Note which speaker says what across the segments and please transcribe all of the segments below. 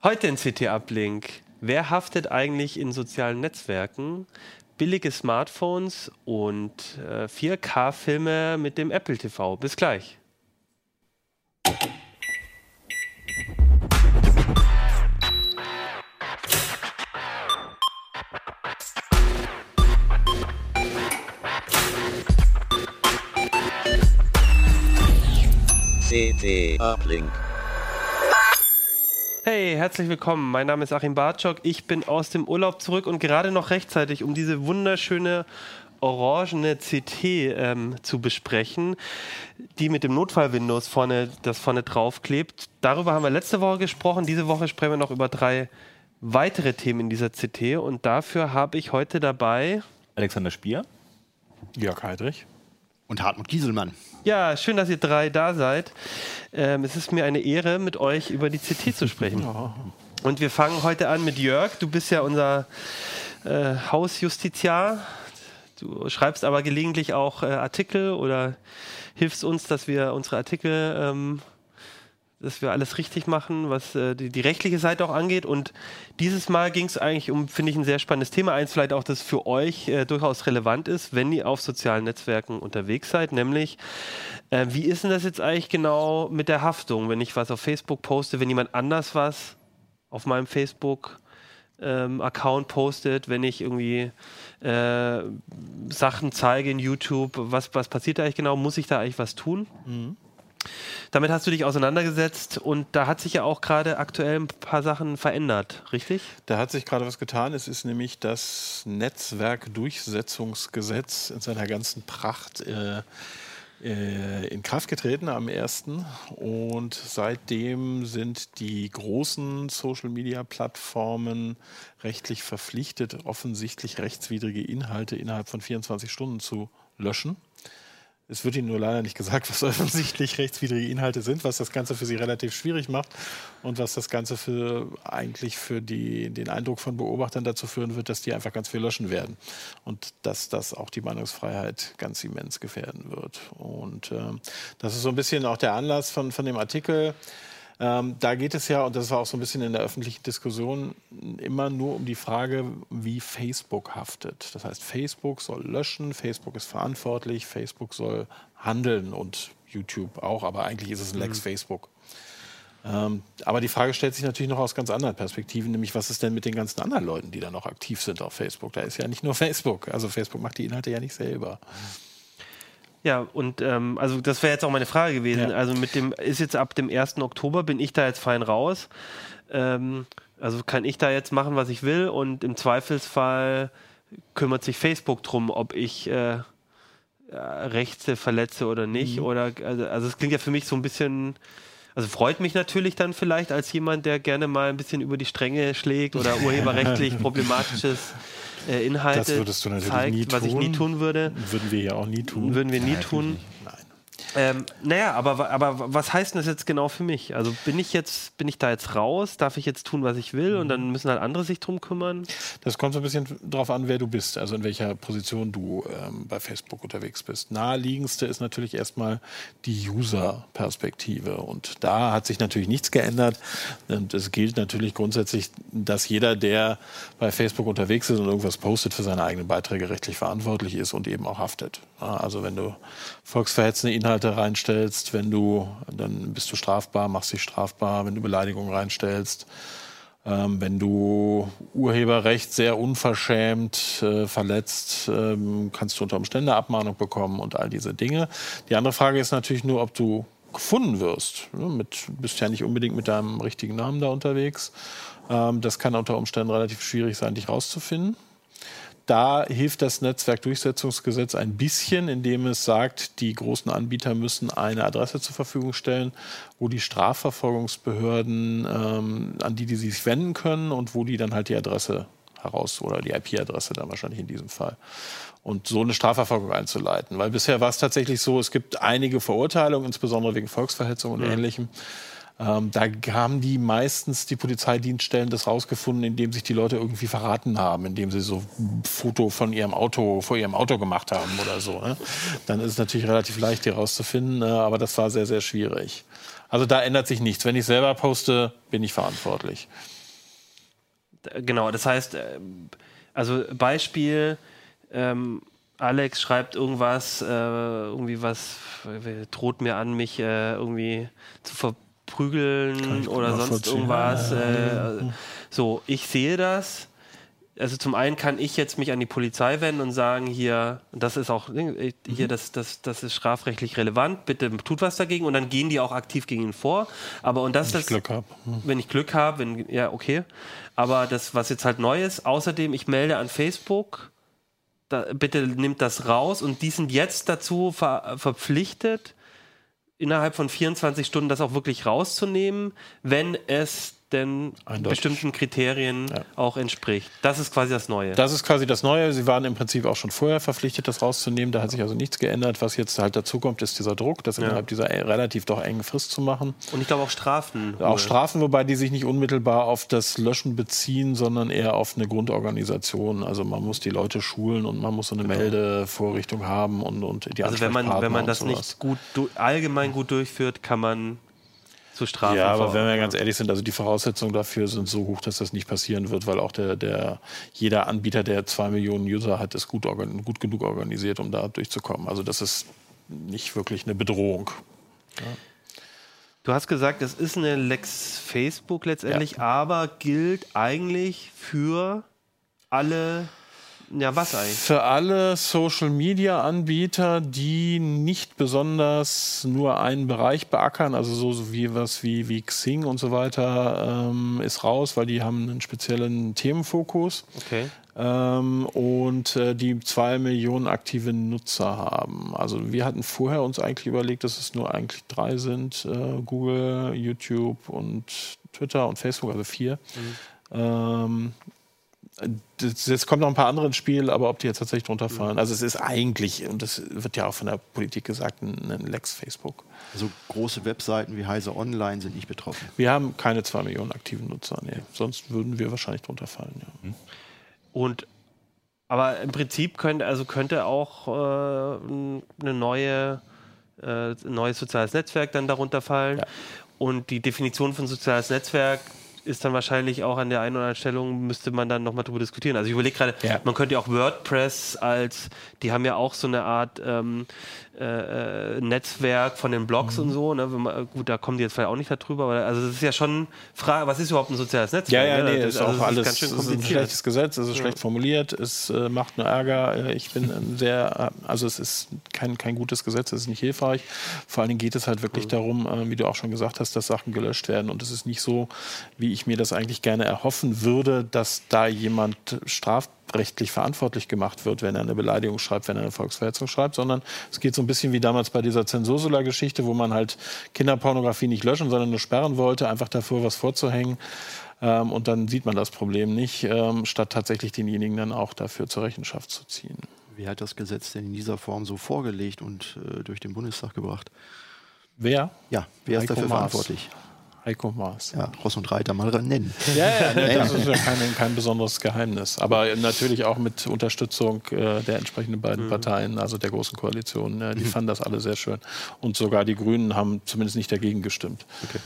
Speaker 1: Heute in CT Uplink. Wer haftet eigentlich in sozialen Netzwerken? Billige Smartphones und äh, 4K-Filme mit dem Apple TV. Bis gleich.
Speaker 2: CT Uplink.
Speaker 1: Hey, herzlich willkommen. Mein Name ist Achim Bartschok. Ich bin aus dem Urlaub zurück und gerade noch rechtzeitig, um diese wunderschöne orangene CT ähm, zu besprechen, die mit dem Notfall-Windows vorne, das vorne drauf klebt. Darüber haben wir letzte Woche gesprochen. Diese Woche sprechen wir noch über drei weitere Themen in dieser CT und dafür habe ich heute dabei
Speaker 3: Alexander Spier.
Speaker 4: Jörg Heidrich.
Speaker 5: Und Hartmut Gieselmann.
Speaker 1: Ja, schön, dass ihr drei da seid. Ähm, es ist mir eine Ehre, mit euch über die CT zu sprechen. Und wir fangen heute an mit Jörg. Du bist ja unser äh, Hausjustiziar. Du schreibst aber gelegentlich auch äh, Artikel oder hilfst uns, dass wir unsere Artikel, ähm, dass wir alles richtig machen, was äh, die, die rechtliche Seite auch angeht. Und dieses Mal ging es eigentlich um, finde ich, ein sehr spannendes Thema. Eins vielleicht auch, das für euch äh, durchaus relevant ist, wenn ihr auf sozialen Netzwerken unterwegs seid, nämlich äh, wie ist denn das jetzt eigentlich genau mit der Haftung, wenn ich was auf Facebook poste, wenn jemand anders was auf meinem Facebook ähm, Account postet, wenn ich irgendwie äh, Sachen zeige in YouTube, was, was passiert da eigentlich genau? Muss ich da eigentlich was tun? Damit hast du dich auseinandergesetzt und da hat sich ja auch gerade aktuell ein paar Sachen verändert, richtig?
Speaker 4: Da hat sich gerade was getan. Es ist nämlich das Netzwerkdurchsetzungsgesetz in seiner ganzen Pracht äh, äh, in Kraft getreten am 1. Und seitdem sind die großen Social-Media-Plattformen rechtlich verpflichtet, offensichtlich rechtswidrige Inhalte innerhalb von 24 Stunden zu löschen. Es wird Ihnen nur leider nicht gesagt, was offensichtlich rechtswidrige Inhalte sind, was das Ganze für Sie relativ schwierig macht und was das Ganze für eigentlich für die, den Eindruck von Beobachtern dazu führen wird, dass die einfach ganz viel löschen werden und dass das auch die Meinungsfreiheit ganz immens gefährden wird. Und äh, das ist so ein bisschen auch der Anlass von, von dem Artikel. Ähm, da geht es ja, und das war auch so ein bisschen in der öffentlichen Diskussion, immer nur um die Frage, wie Facebook haftet. Das heißt, Facebook soll löschen, Facebook ist verantwortlich, Facebook soll handeln und YouTube auch, aber eigentlich ist es ein Lex
Speaker 1: Mhm.
Speaker 4: Facebook. Ähm, aber die Frage stellt sich natürlich noch aus ganz anderen Perspektiven, nämlich was ist denn mit den ganzen anderen Leuten, die da noch aktiv sind auf Facebook? Da ist ja nicht nur Facebook. Also Facebook macht die Inhalte ja nicht selber.
Speaker 1: Ja, und ähm, also das wäre jetzt auch meine Frage gewesen.
Speaker 4: Ja.
Speaker 1: Also mit dem, ist jetzt ab dem 1. Oktober, bin ich da jetzt fein raus? Ähm, also kann ich da jetzt machen, was ich will und im Zweifelsfall kümmert sich Facebook drum, ob ich äh, ja, Rechte verletze oder nicht. Oder also, also es klingt ja für mich so ein bisschen. Also freut mich natürlich dann vielleicht als jemand, der gerne mal ein bisschen über die Stränge schlägt oder urheberrechtlich problematisches äh, Inhalte
Speaker 4: Das würdest du natürlich
Speaker 1: zeigt,
Speaker 4: nie
Speaker 1: was ich nie
Speaker 4: tun.
Speaker 1: tun würde.
Speaker 4: Würden wir ja auch nie tun.
Speaker 1: Würden wir nie tun.
Speaker 4: Nein.
Speaker 1: Ähm, naja, aber, aber was heißt denn das jetzt genau für mich? Also bin ich jetzt, bin ich da jetzt raus? Darf ich jetzt tun, was ich will? Und dann müssen halt andere sich drum kümmern?
Speaker 4: Das kommt so ein bisschen drauf an, wer du bist, also in welcher Position du ähm, bei Facebook unterwegs bist. Naheliegendste ist natürlich erstmal die User-Perspektive. Und da hat sich natürlich nichts geändert. Und es gilt natürlich grundsätzlich, dass jeder, der bei Facebook unterwegs ist und irgendwas postet, für seine eigenen Beiträge rechtlich verantwortlich ist und eben auch haftet. Also wenn du volksverhetzende Inhalte reinstellst, wenn du, dann bist du strafbar, machst dich strafbar, wenn du Beleidigungen reinstellst. Ähm, wenn du Urheberrecht sehr unverschämt äh, verletzt, ähm, kannst du unter Umständen eine Abmahnung bekommen und all diese Dinge. Die andere Frage ist natürlich nur, ob du gefunden wirst. Ne? Bist ja nicht unbedingt mit deinem richtigen Namen da unterwegs. Ähm, das kann unter Umständen relativ schwierig sein, dich rauszufinden. Da hilft das Netzwerkdurchsetzungsgesetz ein bisschen, indem es sagt, die großen Anbieter müssen eine Adresse zur Verfügung stellen, wo die Strafverfolgungsbehörden, ähm, an die die sich wenden können und wo die dann halt die Adresse heraus oder die IP-Adresse dann wahrscheinlich in diesem Fall. Und so eine Strafverfolgung einzuleiten. Weil bisher war es tatsächlich so, es gibt einige Verurteilungen, insbesondere wegen Volksverhetzung und mhm. Ähnlichem. Ähm, da haben die meistens die Polizeidienststellen das rausgefunden, indem sich die Leute irgendwie verraten haben, indem sie so ein Foto von ihrem Auto, vor ihrem Auto gemacht haben oder so. Ne? Dann ist es natürlich relativ leicht, die rauszufinden, äh, aber das war sehr, sehr schwierig. Also da ändert sich nichts. Wenn ich selber poste, bin ich verantwortlich.
Speaker 1: Genau, das heißt, äh, also Beispiel, ähm, Alex schreibt irgendwas, äh, irgendwie was, äh, droht mir an, mich äh, irgendwie zu verprügeln oder sonst irgendwas. Äh, so, ich sehe das. Also zum einen kann ich jetzt mich an die Polizei wenden und sagen, hier, das ist auch, hier, mhm. das, das, das ist strafrechtlich relevant, bitte tut was dagegen und dann gehen die auch aktiv gegen ihn vor. Aber und das,
Speaker 4: wenn ich
Speaker 1: das,
Speaker 4: Glück habe.
Speaker 1: Mhm. Wenn ich Glück habe, wenn, ja, okay. Aber das, was jetzt halt neu ist, außerdem, ich melde an Facebook, da, bitte nimmt das raus und die sind jetzt dazu ver verpflichtet, innerhalb von 24 Stunden das auch wirklich rauszunehmen, wenn es denn Eindeutig. bestimmten Kriterien ja. auch entspricht. Das ist quasi das Neue.
Speaker 4: Das ist quasi das Neue. Sie waren im Prinzip auch schon vorher verpflichtet, das rauszunehmen. Da hat sich also nichts geändert. Was jetzt halt dazu kommt, ist dieser Druck, das ja. innerhalb dieser e- relativ doch engen Frist zu machen.
Speaker 1: Und ich glaube auch Strafen.
Speaker 4: Auch Strafen, wobei die sich nicht unmittelbar auf das Löschen beziehen, sondern eher auf eine Grundorganisation. Also man muss die Leute schulen und man muss so eine genau. Meldevorrichtung haben und, und die
Speaker 1: Also wenn man, wenn man das nicht gut allgemein gut durchführt, kann man zu strafen.
Speaker 4: Ja, aber wenn wir ganz ehrlich sind, also die Voraussetzungen dafür sind so hoch, dass das nicht passieren wird, weil auch der, der jeder Anbieter, der zwei Millionen User hat, ist gut, gut genug organisiert, um da durchzukommen. Also das ist nicht wirklich eine Bedrohung. Ja.
Speaker 1: Du hast gesagt, es ist eine Lex Facebook letztendlich, ja. aber gilt eigentlich für alle ja, was eigentlich?
Speaker 4: Für alle Social-Media-Anbieter, die nicht besonders nur einen Bereich beackern, also so, so wie was wie, wie Xing und so weiter, ähm, ist raus, weil die haben einen speziellen Themenfokus.
Speaker 1: Okay.
Speaker 4: Ähm, und äh, die zwei Millionen aktive Nutzer haben. Also wir hatten vorher uns eigentlich überlegt, dass es nur eigentlich drei sind: äh, Google, YouTube und Twitter und Facebook, also vier. Mhm. Ähm, Jetzt kommen noch ein paar andere ins Spiel, aber ob die jetzt tatsächlich drunter fallen. Also es ist eigentlich, und das wird ja auch von der Politik gesagt, ein Lex Facebook.
Speaker 5: Also große Webseiten wie Heise Online sind nicht betroffen.
Speaker 4: Wir haben keine zwei Millionen aktiven Nutzer, nee. Sonst würden wir wahrscheinlich drunter fallen, ja.
Speaker 1: Mhm. Und aber im Prinzip könnte, also könnte auch äh, eine neue, äh, ein neues soziales Netzwerk dann darunter fallen. Ja. Und die Definition von soziales Netzwerk ist dann wahrscheinlich auch an der einen oder anderen Stellung, müsste man dann nochmal drüber diskutieren. Also ich überlege gerade, ja. man könnte ja auch WordPress als, die haben ja auch so eine Art ähm, äh, äh, Netzwerk von den Blogs mhm. und so. Ne? Man, gut, da kommen die jetzt vielleicht auch nicht darüber, aber also das ist ja schon Frage, was ist überhaupt ein soziales Netzwerk?
Speaker 4: Ja, ja,
Speaker 1: ne?
Speaker 4: nee, das, ist also auch alles ist ganz schön kompliziert. Ist ein schlechtes Gesetz, es ist ja. schlecht formuliert, es äh, macht nur Ärger. Äh, ich bin sehr, also es ist kein, kein gutes Gesetz, es ist nicht hilfreich. Vor allen Dingen geht es halt wirklich mhm. darum, äh, wie du auch schon gesagt hast, dass Sachen gelöscht werden. Und es ist nicht so, wie ich mir das eigentlich gerne erhoffen würde, dass da jemand straft rechtlich verantwortlich gemacht wird, wenn er eine Beleidigung schreibt, wenn er eine Volksverhetzung schreibt, sondern es geht so ein bisschen wie damals bei dieser Zensursula-Geschichte, wo man halt Kinderpornografie nicht löschen, sondern nur sperren wollte, einfach davor was vorzuhängen. Ähm, und dann sieht man das Problem nicht, ähm, statt tatsächlich denjenigen dann auch dafür zur Rechenschaft zu ziehen.
Speaker 5: Wer hat das Gesetz denn in dieser Form so vorgelegt und äh, durch den Bundestag gebracht?
Speaker 4: Wer?
Speaker 5: Ja, wer Heiko ist dafür Maas.
Speaker 4: Heiko Maas.
Speaker 5: Ja, Ross und Reiter mal nennen.
Speaker 4: Ja, ja, ne, das ist ja kein, kein, besonderes Geheimnis. Aber natürlich auch mit Unterstützung äh, der entsprechenden beiden mhm. Parteien, also der Großen Koalition. Äh, die mhm. fanden das alle sehr schön. Und sogar die Grünen haben zumindest nicht dagegen gestimmt. Okay.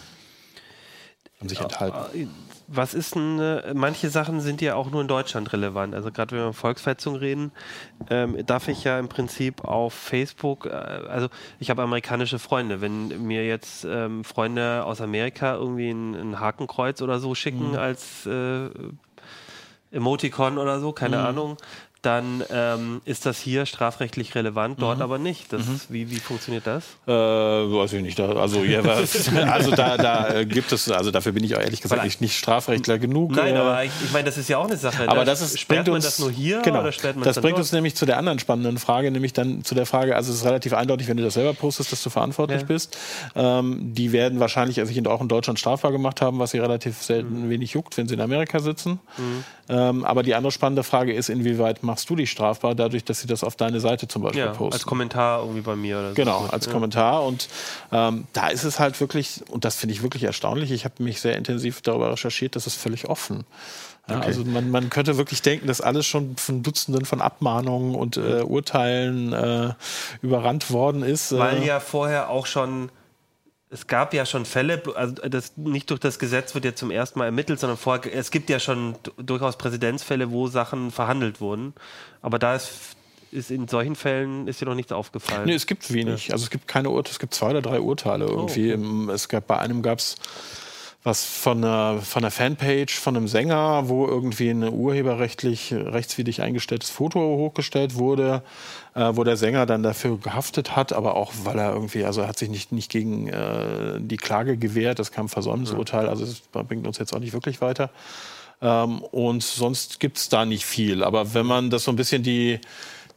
Speaker 4: Haben sich enthalten.
Speaker 1: Was ist denn, äh, manche Sachen sind ja auch nur in Deutschland relevant. Also gerade wenn wir Volksverhetzung reden, ähm, darf ich ja im Prinzip auf Facebook, äh, also ich habe amerikanische Freunde. Wenn mir jetzt ähm, Freunde aus Amerika irgendwie ein, ein Hakenkreuz oder so schicken mhm. als äh, Emoticon oder so, keine mhm. Ahnung, dann ähm, ist das hier strafrechtlich relevant, dort
Speaker 4: Mhm.
Speaker 1: aber nicht. Das, Wie, wie funktioniert das?
Speaker 4: Äh, weiß ich nicht. Da, also, ja, also da, da äh, gibt es, also dafür bin ich auch ehrlich gesagt nicht, nicht Strafrechtler genug.
Speaker 1: Nein,
Speaker 4: äh,
Speaker 1: aber ich, ich meine, das ist ja auch eine Sache.
Speaker 4: aber
Speaker 1: Da
Speaker 4: das ist,
Speaker 1: sperrt
Speaker 4: bringt
Speaker 1: man
Speaker 4: uns,
Speaker 1: das nur hier
Speaker 4: genau,
Speaker 1: oder sperrt man
Speaker 4: das
Speaker 1: dann
Speaker 4: bringt
Speaker 1: dort?
Speaker 4: uns nämlich zu der anderen spannenden Frage, nämlich dann zu der Frage, also es ist relativ eindeutig, wenn du das selber postest, dass du verantwortlich
Speaker 1: Ja.
Speaker 4: bist. Ähm, die werden wahrscheinlich sich auch in Deutschland strafbar gemacht haben, was sie relativ selten
Speaker 1: Mhm.
Speaker 4: wenig juckt, wenn sie in Amerika sitzen. Ähm, aber die andere spannende Frage ist, inwieweit machst du dich strafbar, dadurch, dass sie das auf deine Seite zum Beispiel
Speaker 1: ja,
Speaker 4: posten?
Speaker 1: als Kommentar irgendwie bei mir oder so.
Speaker 4: Genau, als
Speaker 1: ja.
Speaker 4: Kommentar. Und ähm, da ist es halt wirklich, und das finde ich wirklich erstaunlich, ich habe mich sehr intensiv darüber recherchiert, das ist völlig offen. Ja, Also man, man könnte wirklich denken, dass alles schon von Dutzenden von Abmahnungen und äh, Urteilen äh, überrannt worden ist.
Speaker 1: Weil
Speaker 4: äh,
Speaker 1: ja vorher auch schon, es gab ja schon Fälle, also das nicht durch das Gesetz wird ja zum ersten Mal ermittelt, sondern vorher, es gibt ja schon durchaus Präzedenzfälle, wo Sachen verhandelt wurden. Aber da ist, ist in solchen Fällen ist dir noch nichts aufgefallen.
Speaker 4: Nee, es gibt wenig. Also es gibt keine Urteile, es gibt zwei oder drei Urteile irgendwie. Im- Es gab bei einem gab es was von einer, von einer Fanpage von einem Sänger, wo irgendwie ein urheberrechtlich rechtswidrig eingestelltes Foto hochgestellt wurde, äh, wo der Sänger dann dafür gehaftet hat, aber auch weil er irgendwie, also er hat sich nicht, nicht gegen äh, die Klage gewehrt, das kam Versäumnisurteil, also das bringt uns jetzt auch nicht wirklich weiter. Ähm, und sonst gibt es da nicht viel. Aber wenn man das so ein bisschen die,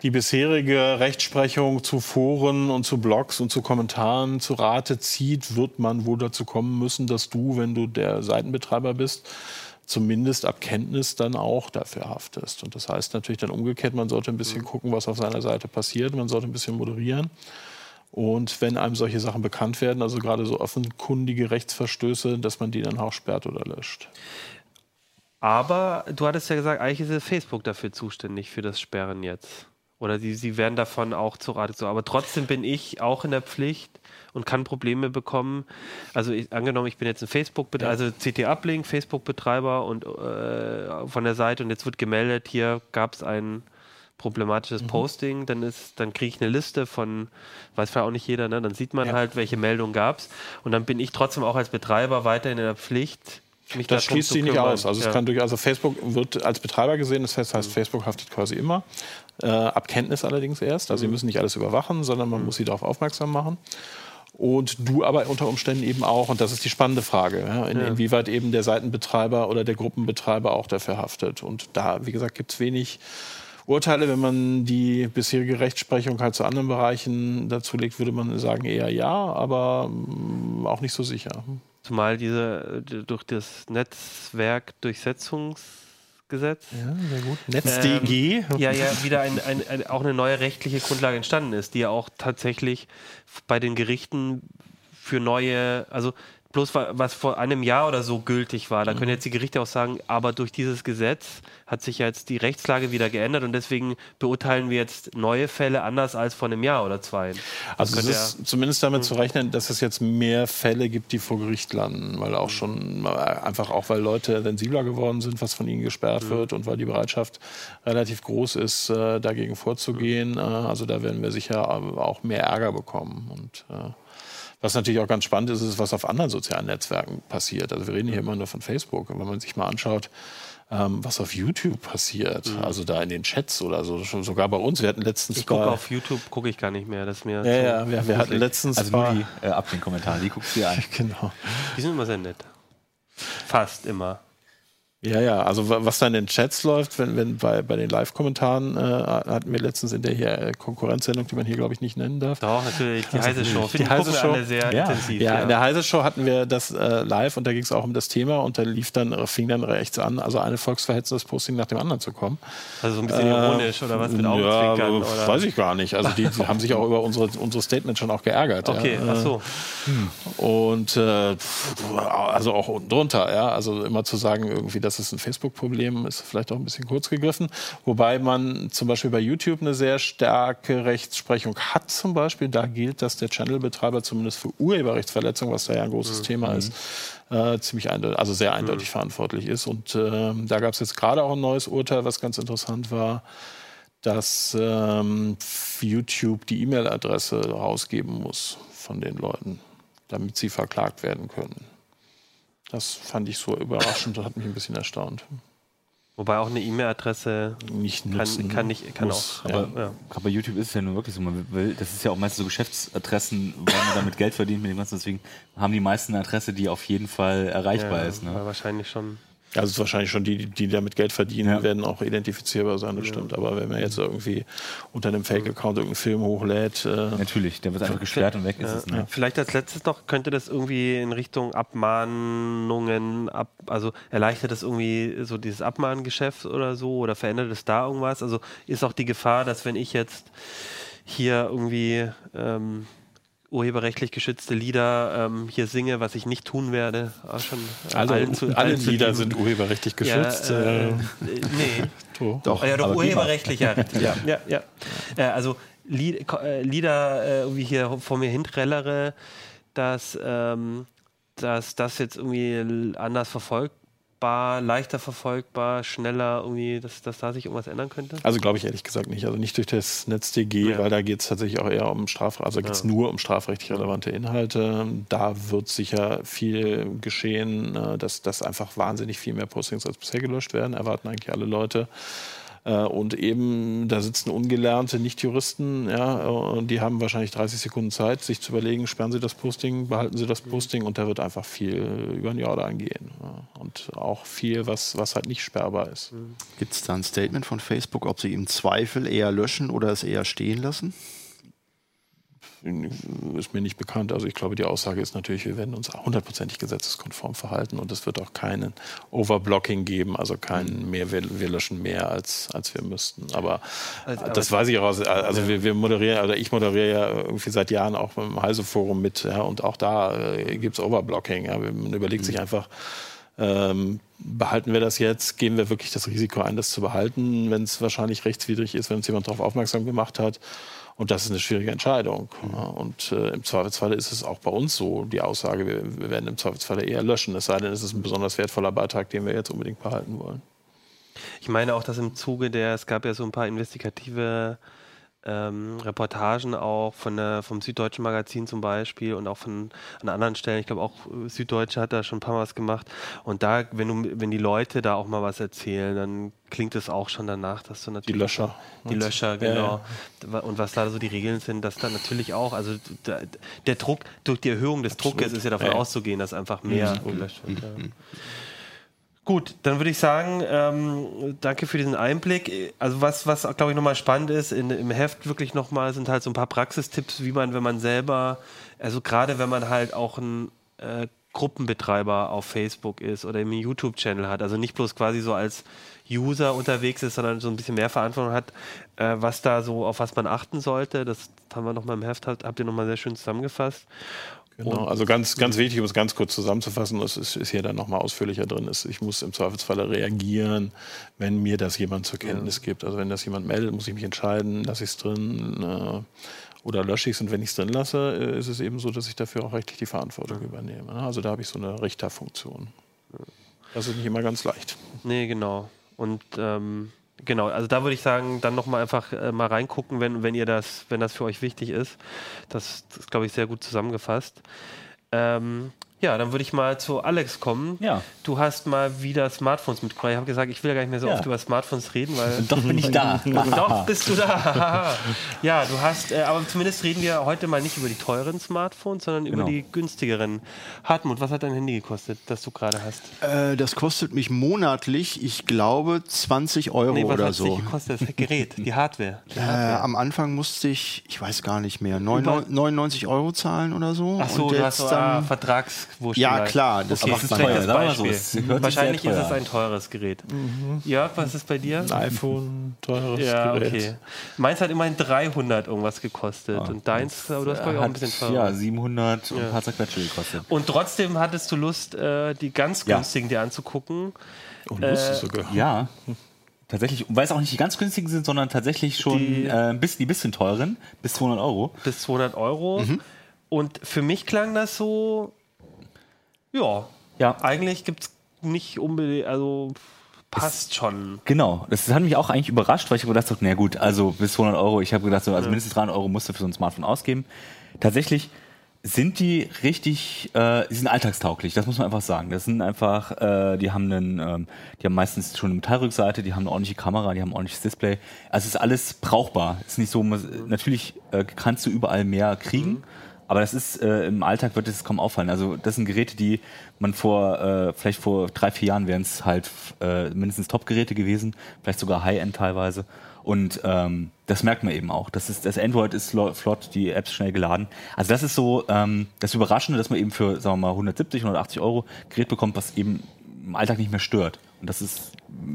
Speaker 4: die bisherige Rechtsprechung zu Foren und zu Blogs und zu Kommentaren zu Rate zieht, wird man wohl dazu kommen müssen, dass du, wenn du der Seitenbetreiber bist, zumindest ab Kenntnis dann auch dafür haftest. Und das heißt natürlich dann umgekehrt, man sollte ein bisschen gucken, was auf seiner Seite passiert, man sollte ein bisschen moderieren. Und wenn einem solche Sachen bekannt werden, also gerade so offenkundige Rechtsverstöße, dass man die dann auch sperrt oder löscht.
Speaker 1: Aber du hattest ja gesagt, eigentlich ist Facebook dafür zuständig für das Sperren jetzt. Oder sie, sie werden davon auch zu Rate gezogen. Aber trotzdem bin ich auch in der Pflicht und kann Probleme bekommen. Also ich, angenommen, ich bin jetzt ein Facebook, also CT Uplink, Facebook-Betreiber und äh, von der Seite und jetzt wird gemeldet, hier gab es ein problematisches Posting, dann ist, dann kriege ich eine Liste von, weiß vielleicht auch nicht jeder, ne? dann sieht man halt, welche Meldung gab es und dann bin ich trotzdem auch als Betreiber weiterhin in der Pflicht, mich
Speaker 4: Das schließt sich nicht aus. Also,
Speaker 1: Ja.
Speaker 4: es kann durch, also Facebook wird als Betreiber gesehen, das heißt, heißt Facebook haftet quasi immer. Äh, ab Kenntnis allerdings erst. Also sie müssen nicht alles überwachen, sondern man muss sie darauf aufmerksam machen. Und du aber unter Umständen eben auch, und das ist die spannende Frage, ja, in, inwieweit eben der Seitenbetreiber oder der Gruppenbetreiber auch dafür haftet. Und da, wie gesagt, gibt es wenig Urteile. Wenn man die bisherige Rechtsprechung halt zu anderen Bereichen dazulegt, würde man sagen eher ja, aber mm, auch nicht so sicher.
Speaker 1: Zumal diese äh, durch das Netzwerkdurchsetzungsgesetz
Speaker 4: Ja, sehr gut. NetzDG.
Speaker 1: ja, ja wieder ein, ein, ein, auch eine neue rechtliche Grundlage entstanden ist, die ja auch tatsächlich bei den Gerichten für neue, also bloß wa- was vor einem Jahr oder so gültig war, da können jetzt die Gerichte auch sagen, aber durch dieses Gesetz hat sich ja jetzt die Rechtslage wieder geändert und deswegen beurteilen wir jetzt neue Fälle anders als vor einem Jahr oder zwei.
Speaker 4: Also es ist zumindest damit zu rechnen, dass es jetzt mehr Fälle gibt, die vor Gericht landen, weil auch schon äh, einfach auch weil Leute sensibler geworden sind, was von ihnen gesperrt wird und weil die Bereitschaft relativ groß ist, äh, dagegen vorzugehen. Äh, Also da werden wir sicher auch mehr Ärger bekommen und was natürlich auch ganz spannend ist, ist, was auf anderen sozialen Netzwerken passiert. Also wir reden hier immer nur von Facebook. Und wenn man sich mal anschaut, ähm, was auf YouTube passiert, also da in den Chats oder so, schon sogar bei uns. Wir hatten letztens
Speaker 1: ich gucke auf YouTube, gucke ich gar nicht mehr. Das ist mir
Speaker 4: ja,
Speaker 1: zu
Speaker 4: ja, wir, wir hatten letztens
Speaker 6: Also nur
Speaker 4: mal-
Speaker 6: die äh, ab den Kommentaren, die guckst du dir an.
Speaker 4: Genau.
Speaker 1: Die sind immer sehr nett. Fast immer.
Speaker 4: Ja, ja, also wa- was da in den Chats läuft, wenn, wenn bei, bei den Live-Kommentaren, äh, hatten wir letztens in der hier äh, Konkurrenzsendung, die man hier, glaube ich, nicht nennen darf.
Speaker 1: Doch, natürlich, die heiße Show.
Speaker 4: die
Speaker 1: Die
Speaker 4: Heise Show.
Speaker 1: alle sehr
Speaker 6: Ja.
Speaker 1: intensiv.
Speaker 4: Ja, in der Heise Show hatten wir das äh, live und da ging es auch um das Thema und da lief dann, äh, fing dann rechts an, also eine volksverhetzendes Posting nach dem anderen zu kommen.
Speaker 1: Also so ein bisschen ironisch oder was mit
Speaker 4: ja,
Speaker 1: Augenzwinkern?
Speaker 4: äh,
Speaker 1: oder?
Speaker 4: weiß ich gar nicht. Also die, die haben sich auch über unsere, unsere Statement schon auch geärgert.
Speaker 1: Okay,
Speaker 4: ja.
Speaker 1: ach so.
Speaker 4: Und äh, pff, also auch unten drunter, ja. Also immer zu sagen, irgendwie, das ist ein Facebook-Problem, ist vielleicht auch ein bisschen kurz gegriffen. Wobei man zum Beispiel bei YouTube eine sehr starke Rechtsprechung hat, zum Beispiel. Da gilt, dass der Channelbetreiber zumindest für Urheberrechtsverletzung, was da ja ein großes Thema ist, äh, ziemlich eindeutig, also sehr eindeutig verantwortlich ist. Und ähm, da gab es jetzt gerade auch ein neues Urteil, was ganz interessant war dass ähm, YouTube die E-Mail-Adresse rausgeben muss von den Leuten, damit sie verklagt werden können. Das fand ich so überraschend und hat mich ein bisschen erstaunt.
Speaker 1: Wobei auch eine E-Mail-Adresse
Speaker 4: Nicht nutzen
Speaker 1: kann, kann, nicht, kann
Speaker 4: muss,
Speaker 1: auch.
Speaker 6: Aber
Speaker 1: ja.
Speaker 6: bei YouTube ist es ja nur wirklich so, man will, das ist ja auch meistens so Geschäftsadressen, weil man damit Geld verdient mit dem Ganzen, deswegen haben die meisten eine Adresse, die auf jeden Fall erreichbar
Speaker 1: Ja,
Speaker 6: ist. Ne?
Speaker 1: wahrscheinlich schon.
Speaker 4: Also es ist wahrscheinlich schon die, die damit Geld verdienen,
Speaker 6: Ja.
Speaker 4: werden auch identifizierbar sein, das stimmt. Aber wenn man jetzt irgendwie unter einem Fake-Account irgendeinen Film hochlädt, äh,
Speaker 6: Natürlich, der wird einfach gesperrt und weg ist es. Ne?
Speaker 1: Vielleicht als letztes noch, könnte das irgendwie in Richtung Abmahnungen, ab, also erleichtert das irgendwie so dieses Abmahngeschäft oder so oder verändert es da irgendwas? Also ist auch die Gefahr, dass wenn ich jetzt hier irgendwie ähm, urheberrechtlich geschützte Lieder ähm, hier singe, was ich nicht tun werde, auch schon äh,
Speaker 4: also
Speaker 1: allen zu-
Speaker 4: alle
Speaker 1: allen zu
Speaker 4: Lieder sind urheberrechtlich geschützt.
Speaker 1: Ja, äh,
Speaker 4: äh,
Speaker 1: äh, nee.
Speaker 5: Doch.
Speaker 1: Ja, doch
Speaker 6: aber
Speaker 1: urheberrechtlich, ja. ja, ja, ja. Äh, also Lied, äh, Lieder, äh, irgendwie hier vor mir hintrellere, dass, ähm, dass das jetzt irgendwie anders verfolgbar, leichter verfolgbar, schneller irgendwie, dass, dass da sich irgendwas ändern könnte?
Speaker 4: Also glaube ich ehrlich gesagt nicht. Also nicht durch das NetzDG,
Speaker 1: Ja.
Speaker 4: weil da geht es tatsächlich auch eher um Straf, also geht es
Speaker 1: Ja.
Speaker 4: nur um strafrechtlich relevante Inhalte. Da wird sicher viel geschehen, äh, dass, dass einfach wahnsinnig viel mehr Postings als bisher gelöscht werden, erwarten eigentlich alle Leute. Äh, Und eben, da sitzen ungelernte Nichtjuristen, ja, äh, und die haben wahrscheinlich 30 Sekunden Zeit, sich zu überlegen, sperren sie das Posting, behalten sie das Posting und da wird einfach viel über den Jordan gehen. Und auch viel, was, was halt nicht sperrbar ist.
Speaker 5: Gibt es da ein Statement von Facebook, ob sie im Zweifel eher löschen oder es eher stehen lassen?
Speaker 4: Ist mir nicht bekannt. Also ich glaube, die Aussage ist natürlich, wir werden uns hundertprozentig gesetzeskonform verhalten und es wird auch keinen Overblocking geben, also keinen mehr, wir, wir löschen mehr als, als wir müssten. Aber
Speaker 1: Also,
Speaker 4: das weiß ich auch. aus- Also wir, wir moderieren, oder ich moderiere ja irgendwie seit Jahren auch beim Heise-Forum mit, ja, und auch da äh, gibt es Overblocking. Ja. Man überlegt sich einfach, ähm, behalten wir das jetzt? Gehen wir wirklich das Risiko ein, das zu behalten, wenn es wahrscheinlich rechtswidrig ist, wenn uns jemand darauf aufmerksam gemacht hat? Und das ist eine schwierige Entscheidung. Und äh, im Zweifelsfall ist es auch bei uns so, die Aussage, wir, wir werden im Zweifelsfall eher löschen, es sei denn, es ist ein besonders wertvoller Beitrag, den wir jetzt unbedingt behalten wollen.
Speaker 1: Ich meine auch, dass im Zuge der, es gab ja so ein paar investigative ähm, Reportagen auch von der, vom Süddeutschen Magazin zum Beispiel und auch von an anderen Stellen. Ich glaube auch äh, Süddeutsche hat da schon ein paar Mal was gemacht. Und da, wenn du, wenn die Leute da auch mal was erzählen, dann klingt es auch schon danach, dass du
Speaker 4: Die
Speaker 1: natürlich
Speaker 4: Löscher.
Speaker 1: die Löscher,
Speaker 4: Ja,
Speaker 1: genau. Und was da so die Regeln sind, dass da natürlich auch, also der, der Druck, durch die Erhöhung des Druckes ist ja davon
Speaker 4: Ja, ja.
Speaker 1: auszugehen, dass einfach mehr gelöscht wird. Ja. Gut, dann würde ich sagen, ähm, danke für diesen Einblick. Also was, was glaube ich nochmal spannend ist, in, im Heft wirklich nochmal sind halt so ein paar Praxistipps, wie man, wenn man selber, also gerade wenn man halt auch ein äh, Gruppenbetreiber auf Facebook ist oder einen YouTube-Channel hat, also nicht bloß quasi so als User unterwegs ist, sondern so ein bisschen mehr Verantwortung hat, äh, was da so, auf was man achten sollte. Das haben wir nochmal im Heft, habt ihr nochmal sehr schön zusammengefasst.
Speaker 4: Genau, also ganz, ganz wichtig, um es ganz kurz zusammenzufassen, das ist, ist hier dann nochmal ausführlicher drin, ist, ich muss im Zweifelsfalle reagieren, wenn mir das jemand zur Kenntnis gibt. Also wenn das jemand meldet, muss ich mich entscheiden, lasse ich es drin äh, oder lösche ich es und wenn ich es drin lasse, äh, ist es eben so, dass ich dafür auch rechtlich die Verantwortung übernehme. ne? Also da habe ich so eine Richterfunktion. Das ist nicht immer ganz leicht.
Speaker 1: Nee, genau. Und ähm, genau, also da würde ich sagen, dann nochmal einfach äh, mal reingucken, wenn, wenn ihr das, wenn das für euch wichtig ist. Das, das ist, glaube ich, sehr gut zusammengefasst. Ähm, ja, dann würde ich mal zu Alex kommen.
Speaker 6: Ja.
Speaker 1: Du hast mal wieder Smartphones mitgebracht. Ich habe gesagt, ich will ja gar nicht mehr so
Speaker 6: Ja.
Speaker 1: oft über Smartphones reden, weil.
Speaker 6: Doch bin ich da.
Speaker 1: Doch, bist du da. ja, du hast, äh, aber zumindest reden wir heute mal nicht über die teuren Smartphones, sondern über
Speaker 6: Genau.
Speaker 1: die günstigeren. Hartmut, was hat dein Handy gekostet, das du gerade hast?
Speaker 5: Äh, das kostet mich monatlich, ich glaube, 20 Euro
Speaker 1: Nee, was
Speaker 5: oder
Speaker 1: hat es dich
Speaker 5: so.
Speaker 1: gekostet? Das Gerät, die Hardware. Die
Speaker 5: Äh,
Speaker 1: Hardware.
Speaker 5: am Anfang musste ich, ich weiß gar nicht mehr, 99 99 Euro zahlen oder so.
Speaker 1: Ach so,
Speaker 5: Und
Speaker 1: du hast so ah,
Speaker 5: dann,
Speaker 1: Vertragswurst.
Speaker 5: Ja, klar, das
Speaker 1: okay, ist
Speaker 5: ja.
Speaker 6: mal so,
Speaker 1: Beispiel.
Speaker 6: sich
Speaker 1: Wahrscheinlich ist es ein teures Gerät. Jörg, was ist bei dir?
Speaker 4: Ein iPhone, teures
Speaker 1: Ja,
Speaker 4: Gerät.
Speaker 1: okay. Meins hat immerhin 300 irgendwas gekostet. und deins, aber du hast, glaube ich, auch ein bisschen teurer.
Speaker 6: Ja, 700 und ein paar zerquetsche gekostet.
Speaker 1: Und trotzdem hattest du Lust, äh, die ganz
Speaker 6: Ja.
Speaker 1: günstigen dir anzugucken.
Speaker 4: Oh, lustig sogar.
Speaker 6: Ja. Tatsächlich, weil es auch nicht die ganz günstigen sind, sondern tatsächlich schon
Speaker 1: Die-
Speaker 6: äh, ein bisschen, die bisschen teuren, bis 200 Euro.
Speaker 1: bis 200 Euro. Und für mich klang das so, ja,
Speaker 6: Ja.
Speaker 1: eigentlich gibt es nicht unbedingt, also passt schon.
Speaker 6: Genau, das hat mich auch eigentlich überrascht, weil ich habe gedacht, so, na gut, also bis 200 Euro, ich habe gedacht, so, also mindestens 300 Euro musst du für so ein Smartphone ausgeben. Tatsächlich sind die richtig, äh, die sind alltagstauglich, das muss man einfach sagen. Das sind einfach, äh, die haben einen, ähm, die haben meistens schon eine Metallrückseite, die haben eine ordentliche Kamera, die haben ein ordentliches Display. Also es ist alles brauchbar. Es ist nicht so, natürlich äh, kannst du überall mehr kriegen, mhm. Aber das ist äh, im Alltag wird es kaum auffallen. Also das sind Geräte, die man vor, äh, vielleicht vor drei, vier Jahren wären es halt äh, mindestens Top-Geräte gewesen, vielleicht sogar High-End teilweise. Und ähm, das merkt man eben auch. Das, ist, das Android ist flott, die Apps schnell geladen. Also das ist so ähm, das Überraschende, dass man eben für, sagen wir mal, 170, 180 Euro Gerät bekommt, was eben im Alltag nicht mehr stört. Und das ist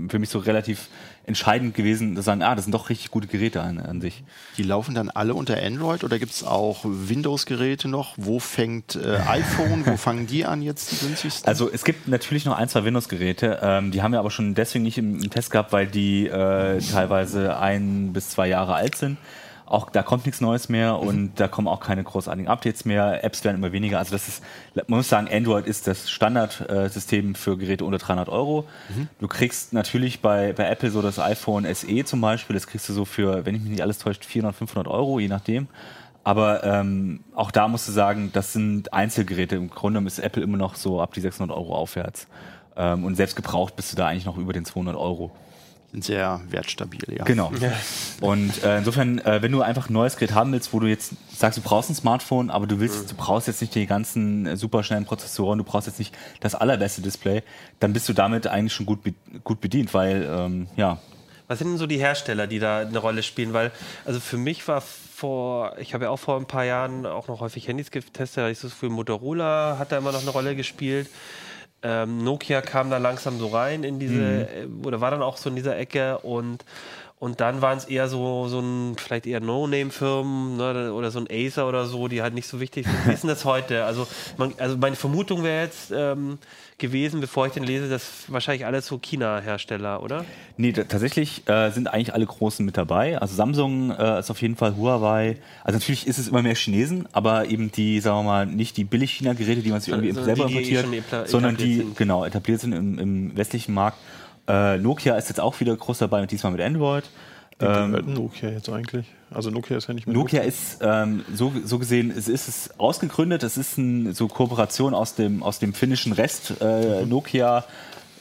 Speaker 6: für mich so relativ entscheidend gewesen, zu sagen, ah, das sind doch richtig gute Geräte an, an sich.
Speaker 5: Die laufen dann alle unter Android oder gibt es auch Windows-Geräte noch? Wo fängt äh, iPhone, wo fangen die an jetzt, die günstigsten?
Speaker 6: Also es gibt natürlich noch ein, zwei Windows-Geräte, ähm, die haben wir aber schon deswegen nicht im, im Test gehabt, weil die äh, teilweise ein bis zwei Jahre alt sind auch da kommt nichts Neues mehr mhm. und da kommen auch keine großartigen Updates mehr. Apps werden immer weniger. Also das ist, man muss sagen, Android ist das Standardsystem für Geräte unter 300 Euro. Mhm. Du kriegst natürlich bei, bei Apple so das iPhone SE zum Beispiel, das kriegst du so für, wenn ich mich nicht alles täuscht, 400, 500 Euro, je nachdem. Aber ähm, auch da musst du sagen, das sind Einzelgeräte. Im Grunde ist Apple immer noch so ab die 600 Euro aufwärts. Ähm, und selbst gebraucht bist du da eigentlich noch über den 200 Euro
Speaker 5: sehr wertstabil, ja.
Speaker 6: Genau. Ja. Und äh, insofern, äh, wenn du einfach ein neues Gerät haben willst, wo du jetzt sagst, du brauchst ein Smartphone, aber du willst, du brauchst jetzt nicht die ganzen äh, superschnellen Prozessoren, du brauchst jetzt nicht das allerbeste Display, dann bist du damit eigentlich schon gut, be gut bedient, weil ähm, ja.
Speaker 1: Was sind denn so die Hersteller, die da eine Rolle spielen? Weil, also für mich war vor, ich habe ja auch vor ein paar Jahren auch noch häufig Handys getestet, ich so für Motorola hat da immer noch eine Rolle gespielt. Ähm, Nokia kam da langsam so rein in diese, mhm. Äh, oder war dann auch so in dieser Ecke und und dann waren es eher so, so ein, vielleicht eher No-Name-Firmen ne, oder so ein Acer oder so, die halt nicht so wichtig sind. Wie ist denn das heute? Also, man, also meine Vermutung wäre jetzt ähm, gewesen, bevor ich den lese, dass wahrscheinlich alles so China-Hersteller, oder?
Speaker 6: Nee, tatsächlich äh, sind eigentlich alle Großen mit dabei. Also Samsung äh, ist auf jeden Fall Huawei. Also natürlich ist es immer mehr Chinesen, aber eben die, sagen wir mal, nicht die Billig-China-Geräte, die man sich irgendwie also selber die, importiert, die sondern die, sind. genau, etabliert sind im, im westlichen Markt. Äh, Nokia ist jetzt auch wieder groß dabei, diesmal mit Android.
Speaker 4: Ähm, Nokia jetzt eigentlich? Also Nokia ist ja nicht
Speaker 6: mehr Nokia. Nokia ist ähm, so, so gesehen, es ist es ausgegründet, es ist eine so Kooperation aus dem, aus dem finnischen Rest. Äh, mhm. Nokia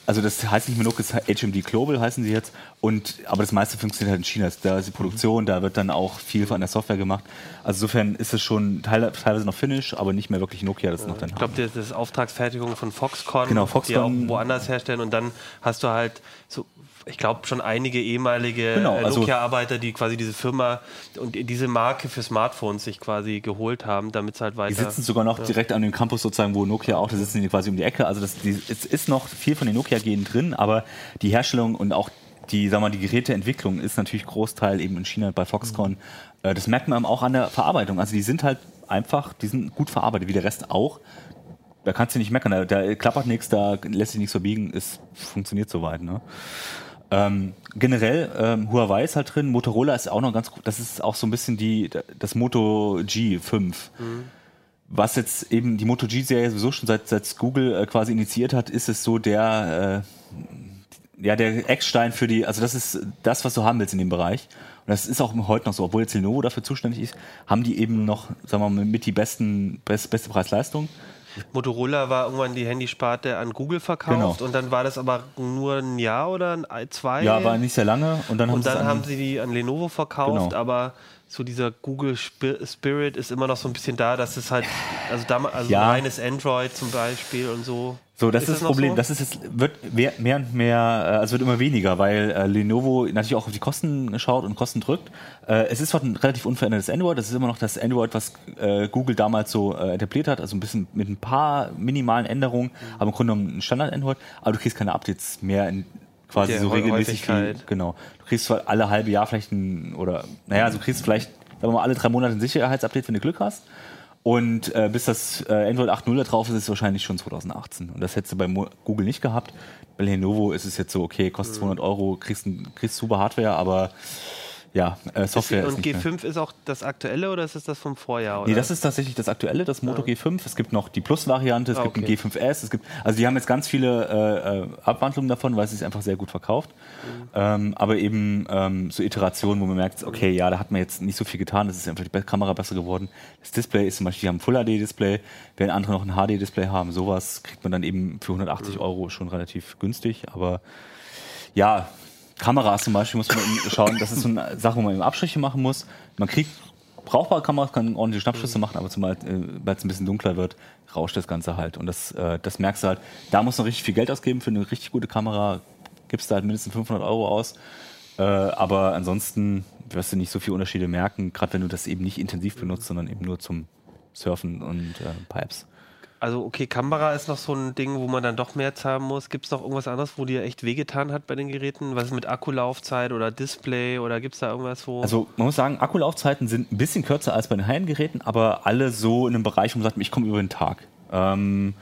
Speaker 6: also das heißt nicht mehr Nokia, HMD Global heißen sie jetzt. Und, aber das meiste funktioniert halt in China. Da ist die Produktion, da wird dann auch viel von der Software gemacht. Also insofern ist es schon teilweise noch Finnisch, aber nicht mehr wirklich Nokia, das ja, noch dann
Speaker 1: Ich glaube, das ist Auftragsfertigung von Foxconn,
Speaker 6: genau, Foxconn,
Speaker 1: die auch woanders herstellen. Und dann hast du halt so ich glaube, schon einige ehemalige genau, äh, also Nokia-Arbeiter, die quasi diese Firma und diese Marke für Smartphones sich quasi geholt haben, damit es halt weiter.
Speaker 6: Die sitzen sogar noch ja. direkt an dem Campus sozusagen, wo Nokia auch, da sitzen die quasi um die Ecke. Also das, die, es ist noch viel von den Nokia-Genen drin, aber die Herstellung und auch die, sag mal, die Geräteentwicklung ist natürlich Großteil eben in China bei Foxconn. Mhm. Das merkt man auch an der Verarbeitung. Also die sind halt einfach, die sind gut verarbeitet, wie der Rest auch. Da kannst du nicht meckern, da, da klappert nichts, da lässt sich nichts verbiegen, es funktioniert soweit. Ne? Ähm, generell, ähm, Huawei ist halt drin, Motorola ist auch noch ganz gut, das ist auch so ein bisschen die, das Moto G5. Mhm. Was jetzt eben die Moto G-Serie sowieso schon seit, seit Google äh, quasi initiiert hat, ist es so der, äh, ja, der Eckstein für die, also das ist das, was du haben willst in dem Bereich. Und das ist auch heute noch so, obwohl jetzt Lenovo dafür zuständig ist, haben die eben noch, sagen wir mal, mit die besten, best, beste Preis-Leistung.
Speaker 1: Motorola war irgendwann die Handysparte an Google verkauft genau. und dann war das aber nur ein Jahr oder zwei.
Speaker 6: Ja, war nicht sehr lange und dann
Speaker 1: haben, und dann haben sie die an Lenovo verkauft, genau. aber so dieser Google Spirit ist immer noch so ein bisschen da, dass es halt, also, damals, also ja. reines Android zum Beispiel und so.
Speaker 6: So, das ist, ist das Problem. So? Das ist es wird mehr, mehr und mehr, äh, also wird immer weniger, weil äh, Lenovo natürlich auch auf die Kosten schaut und Kosten drückt. Äh, es ist zwar ein relativ unverändertes Android, das ist immer noch das Android, was äh, Google damals so äh, etabliert hat, also ein bisschen mit ein paar minimalen Änderungen, mhm. aber im Grunde genommen ein Standard-Android, aber du kriegst keine Updates mehr in quasi Der so regelmäßig. Wie, genau. Du kriegst zwar alle halbe Jahr vielleicht ein, oder, naja, also du kriegst vielleicht, sagen wir mal, alle drei Monate ein Sicherheitsupdate, wenn du Glück hast. Und äh, bis das äh, Android 8.0 da drauf ist, ist es wahrscheinlich schon 2018. Und das hättest du bei Mo Google nicht gehabt. Bei Lenovo ist es jetzt so, okay, kostet 200 mhm. Euro, kriegst, kriegst super Hardware, aber ja, äh, Software
Speaker 1: und
Speaker 6: ist nicht mehr.
Speaker 1: G5 ist auch das aktuelle oder ist es das vom Vorjahr? Oder?
Speaker 6: Nee, das ist tatsächlich das aktuelle, das Moto G5. Es gibt noch die Plus-Variante, es
Speaker 1: Ah,
Speaker 6: gibt
Speaker 1: okay.
Speaker 6: ein G5S, es gibt, also die haben jetzt ganz viele äh, äh, Abwandlungen davon, weil es sich einfach sehr gut verkauft.
Speaker 1: Mhm.
Speaker 6: Ähm, aber eben ähm, so Iterationen, wo man merkt, okay, ja, da hat man jetzt nicht so viel getan, es ist einfach die Kamera besser geworden. Das Display ist zum Beispiel, die haben ein Full-HD-Display, während andere noch ein HD-Display haben, sowas kriegt man dann eben für 180
Speaker 1: Mhm.
Speaker 6: Euro schon relativ günstig, aber ja, Kameras zum Beispiel muss man schauen, das ist so eine Sache, wo man eben Abstriche machen muss. Man kriegt brauchbare Kameras, kann ordentliche Schnappschüsse machen, aber zumal äh, es ein bisschen dunkler wird, rauscht das Ganze halt. Und das, äh, das merkst du halt, da du noch richtig viel Geld ausgeben für eine richtig gute Kamera, gibst du halt mindestens 500 Euro aus. Äh, aber ansonsten wirst du nicht so viele Unterschiede merken, gerade wenn du das eben nicht intensiv benutzt, sondern eben nur zum Surfen und äh, Apps.
Speaker 1: Also okay, Kamera ist noch so ein Ding, wo man dann doch mehr zahlen muss. Gibt es noch irgendwas anderes, wo dir echt wehgetan hat bei den Geräten? Was ist mit Akkulaufzeit oder Display oder gibt es da irgendwas, wo...
Speaker 6: Also man muss sagen, Akkulaufzeiten sind ein bisschen kürzer als bei den High-End-Geräten, aber alle so in einem Bereich, wo man sagt, ich komme über den Tag. Ähm,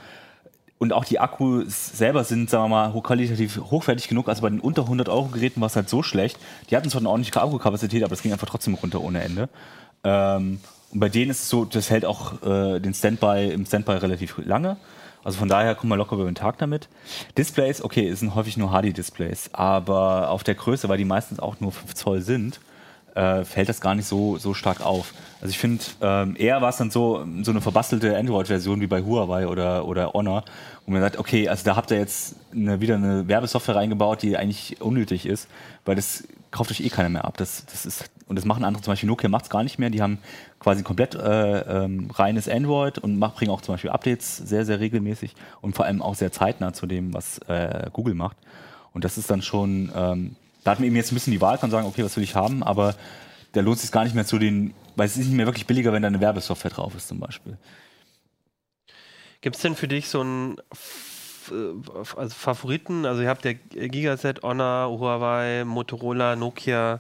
Speaker 6: und auch die Akkus selber sind, sagen wir mal, hochqualitativ hochwertig genug. Also bei den unter 100 Euro Geräten war es halt so schlecht. Die hatten zwar eine ordentliche Akkukapazität, aber das ging einfach trotzdem runter ohne Ende. Ähm, und bei denen ist es so, das hält auch äh, den Standby im Standby relativ lange. Also von daher kommen wir locker über den Tag damit. Displays, okay, es sind häufig nur HD-Displays, aber auf der Größe, weil die meistens auch nur 5 Zoll sind, äh, fällt das gar nicht so, so stark auf. Also ich finde, ähm, eher war es dann so, so eine verbastelte Android-Version wie bei Huawei oder, oder Honor, wo man sagt, okay, also da habt ihr jetzt eine, wieder eine Werbesoftware reingebaut, die eigentlich unnötig ist, weil das kauft euch eh keiner mehr ab. Das, das ist, und das machen andere, zum Beispiel Nokia macht es gar nicht mehr, die haben quasi komplett äh, ähm, reines Android und mach, bringen auch zum Beispiel Updates sehr, sehr regelmäßig und vor allem auch sehr zeitnah zu dem, was äh, Google macht. Und das ist dann schon, ähm, da hat man eben jetzt ein bisschen die Wahl, kann sagen, okay, was will ich haben, aber da lohnt es sich gar nicht mehr zu den, weil es ist nicht mehr wirklich billiger, wenn da eine Werbesoftware drauf ist zum Beispiel.
Speaker 1: Gibt es denn für dich so äh, also Favoriten? Also ihr habt ja Gigaset, Honor, Huawei, Motorola, Nokia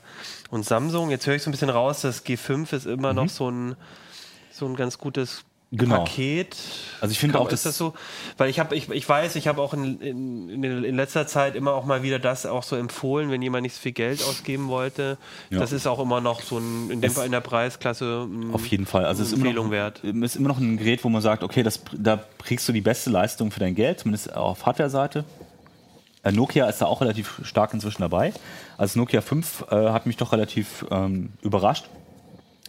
Speaker 1: und Samsung. Jetzt höre ich so ein bisschen raus, das G5 ist immer noch so ein, so ein ganz gutes
Speaker 6: Genau.
Speaker 1: Paket.
Speaker 6: Also ich finde auch,
Speaker 1: ist
Speaker 6: das-
Speaker 1: das so? Weil ich habe, ich, ich weiß, ich habe auch in, in, in, letzter Zeit immer auch mal wieder das auch so empfohlen, wenn jemand nicht so viel Geld ausgeben wollte.
Speaker 6: Ja.
Speaker 1: Das ist auch immer noch so ein, in dem
Speaker 6: Es-
Speaker 1: Fall in der Preisklasse. ein-
Speaker 6: Auf jeden Fall. Also es ist immer, noch,
Speaker 1: wert.
Speaker 6: ist immer noch ein Gerät, wo man sagt, okay, das, da kriegst du die beste Leistung für dein Geld, zumindest auf Hardware-Seite. Äh, Nokia ist da auch relativ stark inzwischen dabei. Also Nokia 5 äh, hat mich doch relativ ähm, überrascht.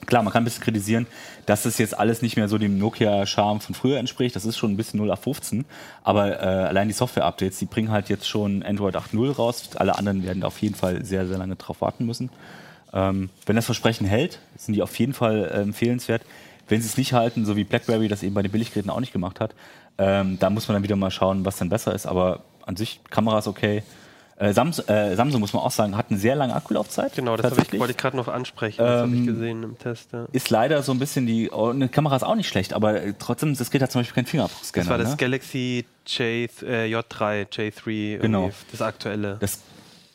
Speaker 6: Klar, man kann ein bisschen kritisieren, dass das jetzt alles nicht mehr so dem Nokia-Charme von früher entspricht. Das ist schon ein bisschen 0 auf 15. Aber äh, allein die Software-Updates, die bringen halt jetzt schon Android 8.0 raus. Alle anderen werden auf jeden Fall sehr, sehr lange drauf warten müssen. Ähm, wenn das Versprechen hält, sind die auf jeden Fall äh, empfehlenswert. Wenn sie es nicht halten, so wie BlackBerry das eben bei den Billiggeräten auch nicht gemacht hat, ähm, da muss man dann wieder mal schauen, was dann besser ist. Aber an sich, Kamera ist okay. Äh, Samsung, äh, Samsung, muss man auch sagen, hat eine sehr lange Akkulaufzeit.
Speaker 1: Genau, das ich, wollte ich gerade noch ansprechen. Das habe ich
Speaker 6: Ähm,
Speaker 1: gesehen im Test. Ja.
Speaker 6: Ist leider so ein bisschen die. Oh, eine Kamera ist auch nicht schlecht, aber äh, trotzdem, das Gerät hat zum Beispiel keinen Fingerabdruckscanner.
Speaker 1: Das war das
Speaker 6: ne?
Speaker 1: Galaxy J, äh, J3, J3, irgendwie,
Speaker 6: Genau.
Speaker 1: das aktuelle.
Speaker 6: Das,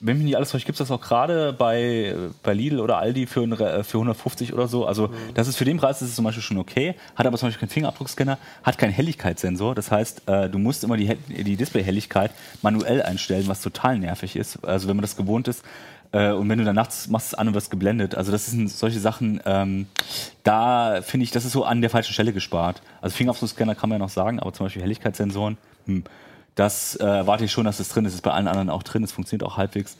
Speaker 6: wenn mich nicht alles täuscht, gibt es das auch gerade bei, bei Lidl oder Aldi für, ein Re- für 150 oder so. Also das ist für den Preis ist es zum Beispiel schon okay. Hat aber zum Beispiel keinen Fingerabdruckscanner, hat keinen Helligkeitssensor. Das heißt, äh, du musst immer die, die Displayhelligkeit manuell einstellen, was total nervig ist. Also wenn man das gewohnt ist. Äh, und wenn du dann nachts machst es an und wirst geblendet. Also das sind solche Sachen, ähm, da finde ich, das ist so an der falschen Stelle gespart. Also Fingerabdruckscanner kann man ja noch sagen, aber zum Beispiel Helligkeitssensoren, hm, das äh, erwarte ich schon, dass es drin ist. Es ist bei allen anderen auch drin, es funktioniert auch halbwegs.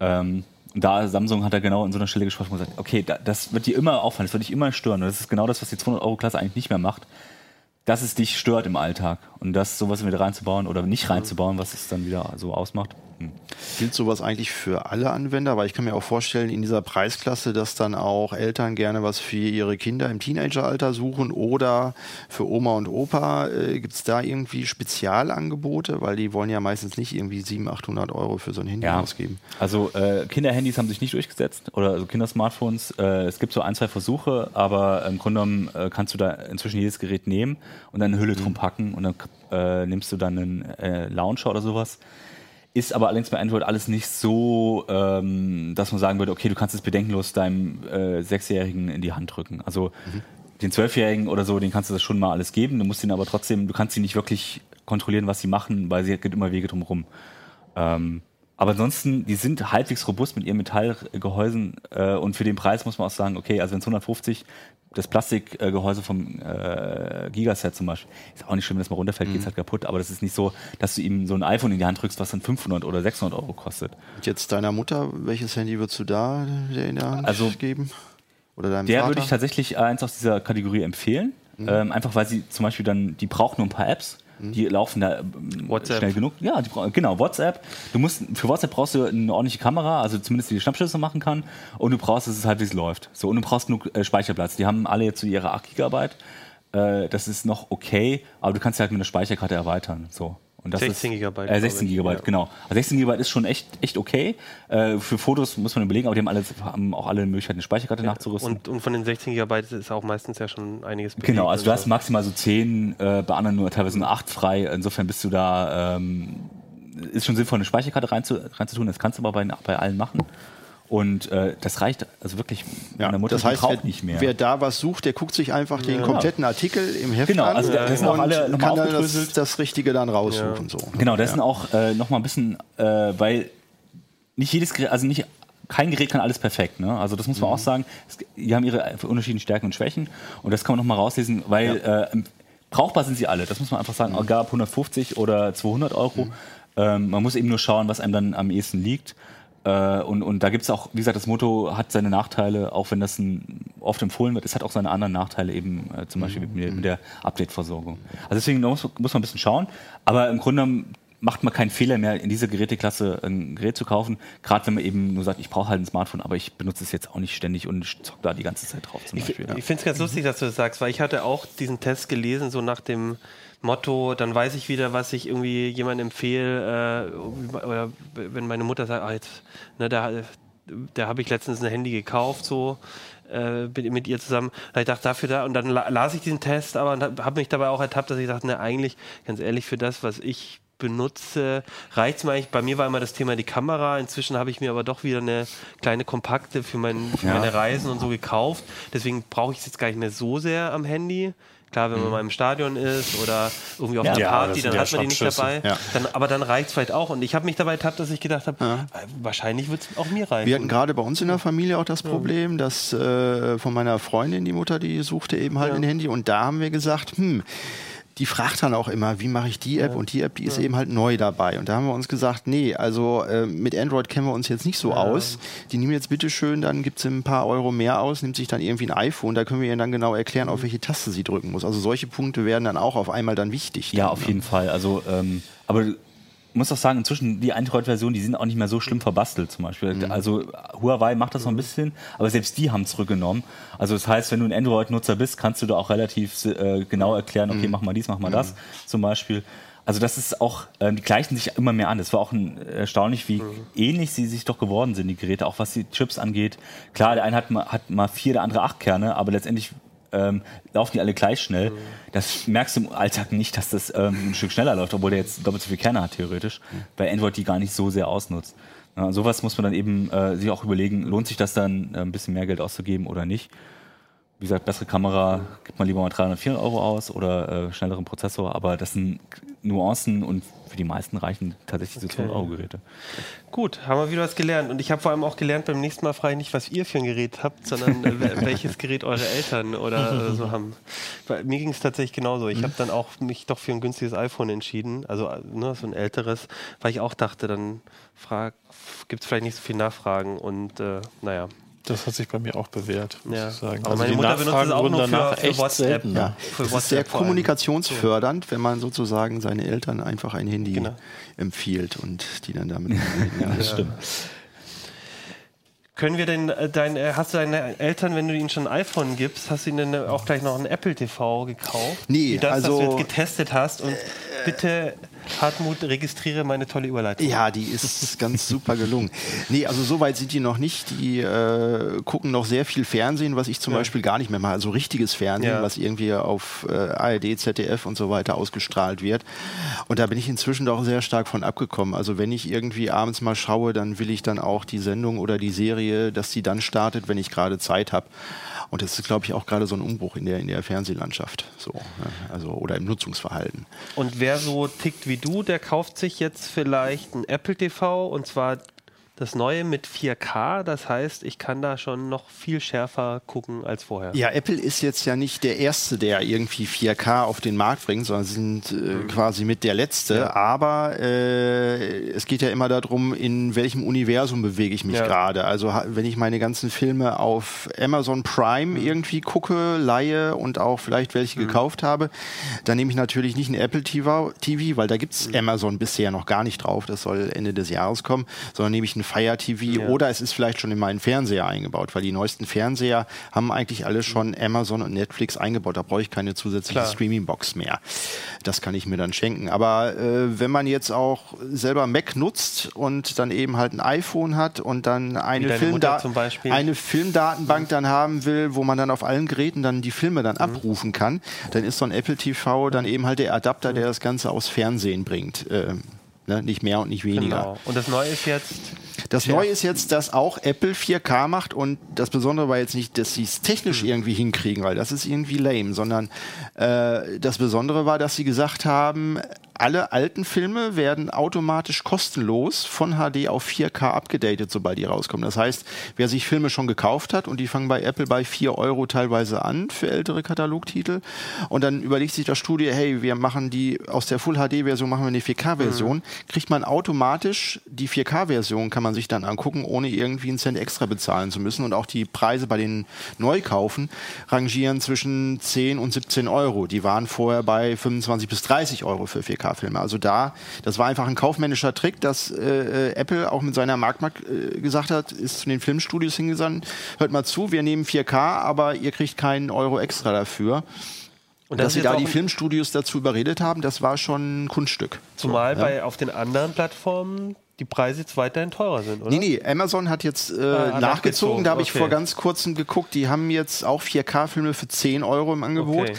Speaker 6: Ähm, da Samsung hat da genau in so einer Stelle gesprochen und gesagt, okay, da, das wird dir immer auffallen, das wird dich immer stören. Und das ist genau das, was die 200-Euro-Klasse eigentlich nicht mehr macht. Dass es dich stört im Alltag. Und das sowas wieder reinzubauen oder nicht reinzubauen, was es dann wieder so ausmacht.
Speaker 5: Gilt sowas eigentlich für alle Anwender? Weil ich kann mir auch vorstellen, in dieser Preisklasse, dass dann auch Eltern gerne was für ihre Kinder im Teenageralter suchen oder für Oma und Opa. Äh, Gibt es da irgendwie Spezialangebote? Weil die wollen ja meistens nicht irgendwie 700, 800 Euro für so ein Handy
Speaker 6: Ja.
Speaker 5: ausgeben.
Speaker 6: Also äh, Kinderhandys haben sich nicht durchgesetzt oder also Kindersmartphones. Äh, es gibt so ein, zwei Versuche, aber im Grunde genommen äh, kannst du da inzwischen jedes Gerät nehmen und dann eine Hülle drum packen und dann äh, nimmst du dann einen äh, Launcher oder sowas. Ist aber allerdings bei Android alles nicht so, ähm, dass man sagen würde, okay, du kannst es bedenkenlos deinem äh, Sechsjährigen in die Hand drücken. Also den Zwölfjährigen oder so, den kannst du das schon mal alles geben. Du musst ihn aber trotzdem, du kannst sie nicht wirklich kontrollieren, was sie machen, weil sie geht immer Wege drumherum. Ähm, Aber ansonsten, die sind halbwegs robust mit ihren Metallgehäusen äh, und für den Preis muss man auch sagen, okay, also wenn es 150 das Plastikgehäuse vom äh, Gigaset zum Beispiel, ist auch nicht schlimm, wenn das mal runterfällt, mhm. geht es halt kaputt, aber das ist nicht so, dass du ihm so ein iPhone in die Hand drückst, was dann 500 oder 600 Euro kostet.
Speaker 5: Und jetzt deiner Mutter, welches Handy würdest du da in der Hand
Speaker 6: also,
Speaker 5: geben?
Speaker 6: Oder deinem Der Vater? würde ich tatsächlich eins aus dieser Kategorie empfehlen, mhm. ähm, einfach weil sie zum Beispiel dann, die braucht nur ein paar Apps, die laufen da ähm, WhatsApp. schnell genug. Ja, die, genau, WhatsApp. Du musst, für WhatsApp brauchst du eine ordentliche Kamera, also zumindest die, die Schnappschüsse machen kann. Und du brauchst, dass es halbwegs läuft. So, und du brauchst genug äh, Speicherplatz. Die haben alle jetzt so ihre 8 GB. Äh, das ist noch okay, aber du kannst halt mit einer Speicherkarte erweitern. So.
Speaker 1: Und das 16 GB.
Speaker 6: Äh, 16 GB, ja. genau. Also 16 GB ist schon echt, echt okay. Äh, für Fotos muss man überlegen, aber die haben, alle, haben auch alle Möglichkeiten, eine Speicherkarte ja, nachzurüsten.
Speaker 1: Und, und, von den 16 GB ist auch meistens ja schon einiges
Speaker 6: bewegt. Genau, also du hast maximal so 10, äh, bei anderen nur teilweise nur 8 frei. Insofern bist du da, ähm, ist schon sinnvoll, eine Speicherkarte reinzutun. Rein das kannst du aber bei, bei allen machen. Und äh, das reicht also wirklich
Speaker 5: ja, meiner Mutter
Speaker 6: das heißt, wer, nicht mehr.
Speaker 5: Wer da was sucht, der guckt sich einfach den kompletten Artikel im Heft
Speaker 6: genau,
Speaker 5: an
Speaker 6: also
Speaker 5: das
Speaker 6: sind auch alle
Speaker 5: und kann dann das, das, Richtige dann raussuchen. Ja. So.
Speaker 6: Genau, das sind auch äh, noch mal ein bisschen, äh, weil nicht jedes Gerät, also nicht kein Gerät kann alles perfekt. Ne? Also das muss man mhm. auch sagen. die haben ihre unterschiedlichen Stärken und Schwächen und das kann man noch mal rauslesen, weil ja. äh, brauchbar sind sie alle. Das muss man einfach sagen. Mhm. Egal ob 150 oder 200 Euro. Mhm. Ähm, man muss eben nur schauen, was einem dann am ehesten liegt. Äh, und, und da gibt es auch, wie gesagt, das Motto hat seine Nachteile, auch wenn das ein, oft empfohlen wird, es hat auch seine anderen Nachteile, eben äh, zum Beispiel mit, mit der Update-Versorgung. Also deswegen muss, muss man ein bisschen schauen, aber im Grunde macht man keinen Fehler mehr, in dieser Geräteklasse ein Gerät zu kaufen. Gerade wenn man eben nur sagt, ich brauche halt ein Smartphone, aber ich benutze es jetzt auch nicht ständig und zock da die ganze Zeit drauf
Speaker 1: zum ich. Ich finde es ganz lustig, dass du das sagst, weil ich hatte auch diesen Test gelesen, so nach dem Motto, dann weiß ich wieder, was ich irgendwie jemandem empfehle, äh, oder wenn meine Mutter sagt, ah, jetzt, ne, da, da habe ich letztens ein Handy gekauft, so äh, mit, mit, ihr zusammen. Da ich dachte, dafür da, und dann las ich diesen Test, aber habe mich dabei auch ertappt, dass ich dachte, ne, eigentlich, ganz ehrlich, für das, was ich benutze, reicht es mir eigentlich. Bei mir war immer das Thema die Kamera. Inzwischen habe ich mir aber doch wieder eine kleine kompakte für, mein, für ja. meine Reisen und so gekauft. Deswegen brauche ich es jetzt gar nicht mehr so sehr am Handy. Klar, wenn man mhm. mal im Stadion ist oder irgendwie auf ja, einer Party, dann hat man die nicht dabei. Ja. Dann, aber dann reicht es vielleicht auch. Und ich habe mich dabei ertappt, dass ich gedacht habe, ja. Äh, wahrscheinlich wird es auch mir reichen.
Speaker 5: Wir hatten gerade bei uns in der Familie auch das Problem, dass äh, von meiner Freundin, die Mutter, die suchte eben halt ein Handy. Und da haben wir gesagt, hm, die fragt dann auch immer, wie mache ich die App? Ja. Und die App, die ist ja. eben halt neu dabei. Und da haben wir uns gesagt, nee, also äh, mit Android kennen wir uns jetzt nicht so ja. aus. Die nehmen jetzt bitte schön, dann gibt es ein paar Euro mehr aus, nimmt sich dann irgendwie ein iPhone, da können wir ihr dann genau erklären, auf mhm. welche Taste sie drücken muss. Also solche Punkte werden dann auch auf einmal dann wichtig.
Speaker 6: Ja, dann, auf ne? jeden Fall. Also, ähm, aber muss auch sagen, inzwischen die Android-Versionen, die sind auch nicht mehr so schlimm verbastelt zum Beispiel. Mhm. Also Huawei macht das noch ein bisschen, aber selbst die haben zurückgenommen. Also das heißt, wenn du ein Android-Nutzer bist, kannst du da auch relativ äh, genau erklären, okay, mhm. mach mal dies, mach mal mhm. das zum Beispiel. Also das ist auch, äh, die gleichen sich immer mehr an. Das war auch ein, erstaunlich, wie mhm. ähnlich sie sich doch geworden sind, die Geräte, auch was die Chips angeht. Klar, der eine hat mal, hat mal vier, der andere acht Kerne, aber letztendlich ähm, laufen die alle gleich schnell. Mhm. Das merkst du im Alltag nicht, dass das ähm, ein Stück schneller läuft, obwohl der jetzt doppelt so viele Kerne hat, theoretisch, mhm. weil Android die gar nicht so sehr ausnutzt. Ja, sowas muss man dann eben äh, sich auch überlegen, lohnt sich das dann, äh, ein bisschen mehr Geld auszugeben oder nicht wie gesagt, bessere Kamera gibt man lieber mal 300, 400 Euro aus oder äh, schnelleren Prozessor, aber das sind Nuancen und für die meisten reichen tatsächlich okay. 200 Euro Geräte.
Speaker 1: Gut, haben wir wieder was gelernt und ich habe vor allem auch gelernt, beim nächsten Mal frage ich nicht, was ihr für ein Gerät habt, sondern äh, welches Gerät eure Eltern oder äh, so haben. Bei mir ging es tatsächlich genauso. Ich habe dann auch mich doch für ein günstiges iPhone entschieden, also ne, so ein älteres, weil ich auch dachte, dann gibt es vielleicht nicht so viel Nachfragen und äh, naja,
Speaker 4: das hat sich bei mir auch bewährt, muss
Speaker 1: ja.
Speaker 4: ich sagen.
Speaker 1: Aber also meine Mutter benutzt es auch nur für, für WhatsApp.
Speaker 5: Ja. ja. Für das ist sehr kommunikationsfördernd, wenn man sozusagen seine Eltern einfach ein Handy genau. empfiehlt und die dann damit.
Speaker 6: ja, das stimmt.
Speaker 1: Können wir denn äh, dein, äh, hast du deine Eltern, wenn du ihnen schon ein iPhone gibst, hast du ihnen auch gleich noch ein Apple TV gekauft?
Speaker 5: Nee,
Speaker 1: das,
Speaker 5: also
Speaker 1: das du jetzt getestet hast und äh, bitte Hartmut, registriere meine tolle Überleitung.
Speaker 5: Ja, die ist ganz super gelungen. Nee, also so weit sind die noch nicht. Die äh, gucken noch sehr viel Fernsehen, was ich zum ja. Beispiel gar nicht mehr mache. Also richtiges Fernsehen, ja. was irgendwie auf äh, ARD, ZDF und so weiter ausgestrahlt wird. Und da bin ich inzwischen doch sehr stark von abgekommen. Also wenn ich irgendwie abends mal schaue, dann will ich dann auch die Sendung oder die Serie, dass die dann startet, wenn ich gerade Zeit habe. Und das ist, glaube ich, auch gerade so ein Umbruch in der, in der Fernsehlandschaft. So, ne? also, oder im Nutzungsverhalten.
Speaker 1: Und wer so tickt wie du, der kauft sich jetzt vielleicht ein Apple TV und zwar das neue mit 4K. Das heißt, ich kann da schon noch viel schärfer gucken als vorher.
Speaker 5: Ja, Apple ist jetzt ja nicht der Erste, der irgendwie 4K auf den Markt bringt, sondern sind äh, mhm. quasi mit der Letzte. Ja. Aber äh, es geht ja immer darum, in welchem Universum bewege ich mich ja. gerade. Also wenn ich meine ganzen Filme auf Amazon Prime mhm. irgendwie gucke, leihe und auch vielleicht welche mhm. gekauft habe, dann nehme ich natürlich nicht ein Apple TV, TV weil da gibt es mhm. Amazon bisher noch gar nicht drauf. Das soll Ende des Jahres kommen, sondern nehme ich ein Fire TV ja. oder es ist vielleicht schon in meinen Fernseher eingebaut, weil die neuesten Fernseher haben eigentlich alle schon Amazon und Netflix eingebaut. Da brauche ich keine zusätzliche Streaming-Box mehr. Das kann ich mir dann schenken. Aber äh, wenn man jetzt auch selber Mac nutzt und dann eben halt ein iPhone hat und dann eine, Filmda eine Filmdatenbank dann haben will, wo man dann auf allen Geräten dann die Filme dann mhm. abrufen kann, dann ist so ein Apple TV dann eben halt der Adapter, der das Ganze aus Fernsehen bringt. Äh, ne? Nicht mehr und nicht weniger. Genau.
Speaker 1: Und das Neue ist jetzt
Speaker 5: das Neue ist jetzt, dass auch Apple 4K macht und das Besondere war jetzt nicht, dass sie es technisch mhm. irgendwie hinkriegen, weil das ist irgendwie lame, sondern äh, das Besondere war, dass sie gesagt haben, alle alten Filme werden automatisch kostenlos von HD auf 4K abgedatet, sobald die rauskommen. Das heißt, wer sich Filme schon gekauft hat und die fangen bei Apple bei 4 Euro teilweise an für ältere Katalogtitel und dann überlegt sich das Studio, hey, wir machen die aus der Full HD Version machen wir eine 4K Version, mhm. kriegt man automatisch die 4K Version kann man sich dann angucken, ohne irgendwie einen Cent extra bezahlen zu müssen und auch die Preise bei den Neukaufen rangieren zwischen 10 und 17 Euro. Die waren vorher bei 25 bis 30 Euro für 4K 4K-Filme. Also da, das war einfach ein kaufmännischer Trick, dass äh, Apple auch mit seiner Marktmarkt äh, gesagt hat, ist zu den Filmstudios hingesandt, hört mal zu, wir nehmen 4K, aber ihr kriegt keinen Euro extra dafür. Und dass sie da die Filmstudios dazu überredet haben, das war schon ein Kunststück.
Speaker 1: Zumal so, bei auf den anderen Plattformen die Preise jetzt weiterhin teurer sind, oder?
Speaker 5: Nee, nee, Amazon hat jetzt äh, ah, nachgezogen. Da habe okay. ich vor ganz kurzem geguckt. Die haben jetzt auch 4K-Filme für 10 Euro im Angebot. Okay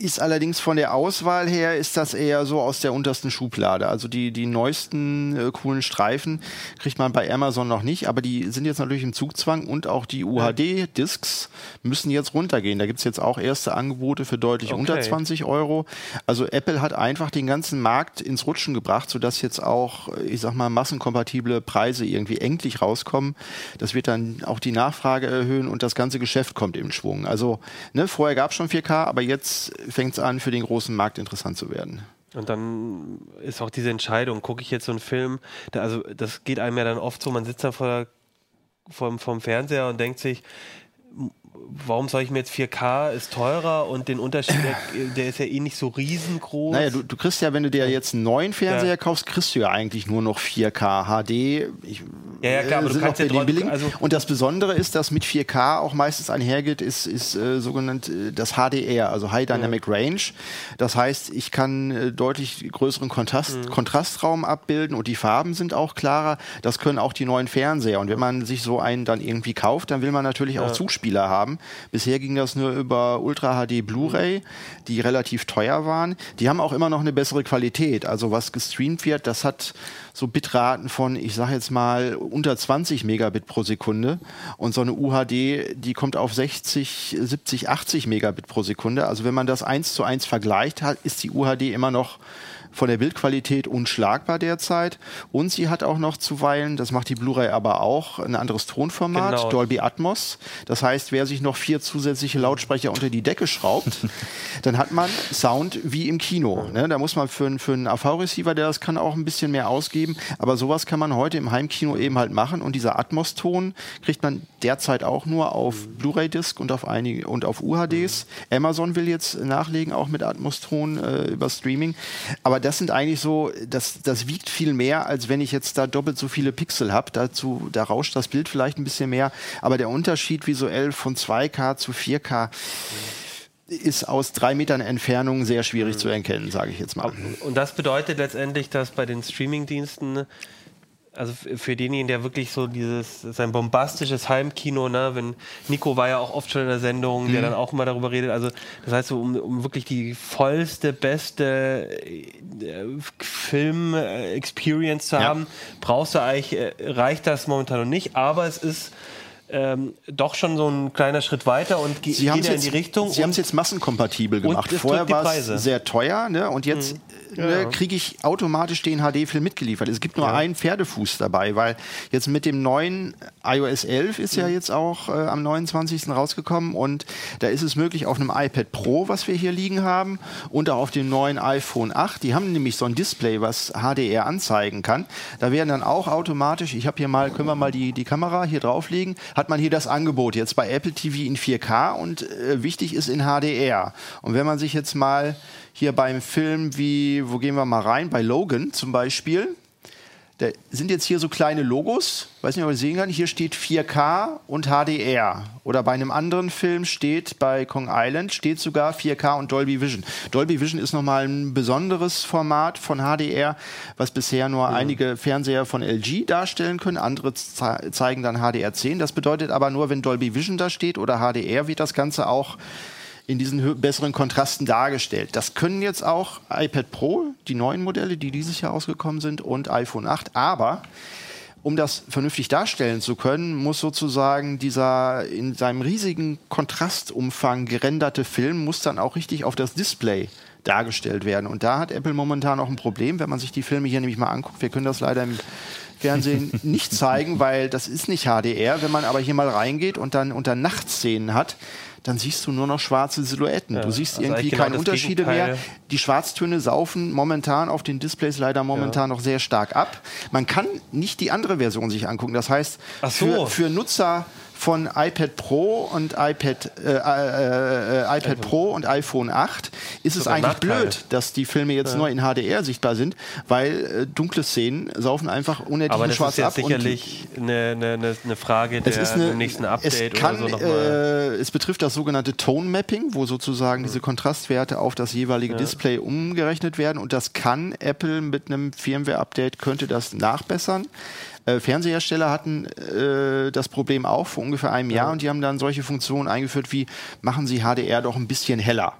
Speaker 5: ist allerdings von der Auswahl her, ist das eher so aus der untersten Schublade. Also die, die neuesten äh, coolen Streifen kriegt man bei Amazon noch nicht, aber die sind jetzt natürlich im Zugzwang und auch die UHD-Discs müssen jetzt runtergehen. Da gibt's jetzt auch erste Angebote für deutlich okay. unter 20 Euro. Also Apple hat einfach den ganzen Markt ins Rutschen gebracht, sodass jetzt auch, ich sag mal, massenkompatible Preise irgendwie endlich rauskommen. Das wird dann auch die Nachfrage erhöhen und das ganze Geschäft kommt im Schwung. Also ne, vorher gab es schon 4K, aber jetzt fängt es an, für den großen Markt interessant zu werden.
Speaker 1: Und dann ist auch diese Entscheidung, gucke ich jetzt so einen Film, da, also das geht einem ja dann oft so, man sitzt da vor der, vor, vom Fernseher und denkt sich, warum soll ich mir jetzt 4K ist teurer und den Unterschied, der, der ist ja eh nicht so riesengroß.
Speaker 5: Naja, du, du kriegst ja, wenn du dir jetzt einen neuen Fernseher ja. kaufst, kriegst du ja eigentlich nur noch 4K HD. Ich,
Speaker 1: ja, ja, klar, aber du kannst ja
Speaker 5: trotzdem, also Und das Besondere ist, dass mit 4K auch meistens einhergeht, ist, ist äh, sogenannt äh, das HDR, also High Dynamic ja. Range. Das heißt, ich kann äh, deutlich größeren Kontrast, mhm. Kontrastraum abbilden und die Farben sind auch klarer. Das können auch die neuen Fernseher. Und wenn man sich so einen dann irgendwie kauft, dann will man natürlich ja. auch Zugspieler haben. Bisher ging das nur über Ultra HD Blu-ray, die relativ teuer waren. Die haben auch immer noch eine bessere Qualität. Also was gestreamt wird, das hat so Bitraten von, ich sage jetzt mal, unter 20 Megabit pro Sekunde. Und so eine UHD, die kommt auf 60, 70, 80 Megabit pro Sekunde. Also wenn man das eins zu eins vergleicht, ist die UHD immer noch von der Bildqualität unschlagbar derzeit. Und sie hat auch noch zuweilen, das macht die Blu-ray aber auch, ein anderes Tonformat, genau. Dolby Atmos. Das heißt, wer sich noch vier zusätzliche Lautsprecher unter die Decke schraubt, dann hat man Sound wie im Kino. Ne? Da muss man für, für einen AV-Receiver, der das kann, auch ein bisschen mehr ausgeben. Aber sowas kann man heute im Heimkino eben halt machen. Und dieser Atmos-Ton kriegt man derzeit auch nur auf Blu-ray-Disc und auf einige und auf UHDs. Amazon will jetzt nachlegen, auch mit Atmos-Ton äh, über Streaming. Aber das sind eigentlich so, das, das wiegt viel mehr, als wenn ich jetzt da doppelt so viele Pixel habe. Dazu, da rauscht das Bild vielleicht ein bisschen mehr. Aber der Unterschied visuell von 2K zu 4K ist aus drei Metern Entfernung sehr schwierig mhm. zu erkennen, sage ich jetzt mal.
Speaker 1: Und das bedeutet letztendlich, dass bei den Streamingdiensten also für denjenigen, der wirklich so dieses, sein bombastisches Heimkino, ne, wenn Nico war ja auch oft schon in der Sendung, mhm. der dann auch immer darüber redet, also das heißt so, um, um wirklich die vollste, beste äh, Film-Experience zu haben, ja. brauchst du eigentlich, äh, reicht das momentan noch nicht, aber es ist ähm, doch schon so ein kleiner Schritt weiter und ge
Speaker 5: Sie
Speaker 1: geht ja
Speaker 5: es
Speaker 1: in die Richtung.
Speaker 5: Sie haben es jetzt massenkompatibel gemacht. Vorher war es sehr teuer ne? und jetzt ne, kriege ich automatisch den HD-Film mitgeliefert. Es gibt nur einen Pferdefuß dabei, weil jetzt mit dem neuen iOS 11 ist ja jetzt auch äh, am 29. rausgekommen und da ist es möglich auf einem iPad Pro, was wir hier liegen haben, und auch auf dem neuen iPhone 8. Die haben nämlich so ein Display, was HDR anzeigen kann. Da werden dann auch automatisch, ich habe hier mal, können wir mal die, die Kamera hier drauflegen, hat man hier das Angebot jetzt bei Apple TV in 4K und äh, wichtig ist in HDR. Und wenn man sich jetzt mal hier beim Film wie, wo gehen wir mal rein, bei Logan zum Beispiel, da sind jetzt hier so kleine Logos, weiß nicht, ob ihr sehen kann. Hier steht 4K und HDR. Oder bei einem anderen Film steht, bei Kong Island, steht sogar 4K und Dolby Vision. Dolby Vision ist nochmal ein besonderes Format von HDR, was bisher nur einige Fernseher von LG darstellen können. Andere ze zeigen dann HDR10. Das bedeutet aber nur, wenn Dolby Vision da steht oder HDR, wird das Ganze auch in diesen besseren Kontrasten dargestellt. Das können jetzt auch iPad Pro, die neuen Modelle, die dieses Jahr ausgekommen sind, und iPhone 8. Aber um das vernünftig darstellen zu können, muss sozusagen dieser in seinem riesigen Kontrastumfang gerenderte Film muss dann auch richtig auf das Display dargestellt werden. Und da hat Apple momentan auch ein Problem, wenn man sich die Filme hier nämlich mal anguckt. Wir können das leider im Fernsehen nicht zeigen, weil das ist nicht HDR. Wenn man aber hier mal reingeht und dann unter Nachtszenen hat, dann siehst du nur noch schwarze Silhouetten. du siehst
Speaker 1: also
Speaker 5: irgendwie
Speaker 1: genau
Speaker 5: keine
Speaker 1: das
Speaker 5: Unterschiede
Speaker 1: Gegenteil.
Speaker 5: mehr. Die Schwarztöne saufen momentan auf den Displays leider momentan noch sehr stark ab. Man kann nicht die andere Version sich angucken. Das heißt,
Speaker 1: so.
Speaker 5: für, für Nutzer von iPad Pro und iPad, äh, äh, äh, iPad Pro und iPhone 8 ist es eigentlich
Speaker 1: Nachteil.
Speaker 5: blöd, dass die Filme jetzt nur in HDR sichtbar sind, weil äh, dunkle Szenen saufen einfach
Speaker 1: aber das
Speaker 5: schwarz
Speaker 1: ist jetzt
Speaker 5: ab. und-
Speaker 1: sicherlich eine, eine, eine, Frage der
Speaker 5: es ist eine,
Speaker 1: nächsten Update
Speaker 5: es kann,
Speaker 1: oder so nochmal.
Speaker 5: äh, es betrifft das sogenannte Tone Mapping, wo sozusagen diese Kontrastwerte auf das jeweilige Display umgerechnet werden und das kann Apple mit einem Firmware-Update könnte das nachbessern. Äh, Fernsehersteller hatten äh, das Problem auch vor ungefähr einem Jahr und die haben dann solche Funktionen eingeführt wie machen Sie HDR doch ein bisschen heller.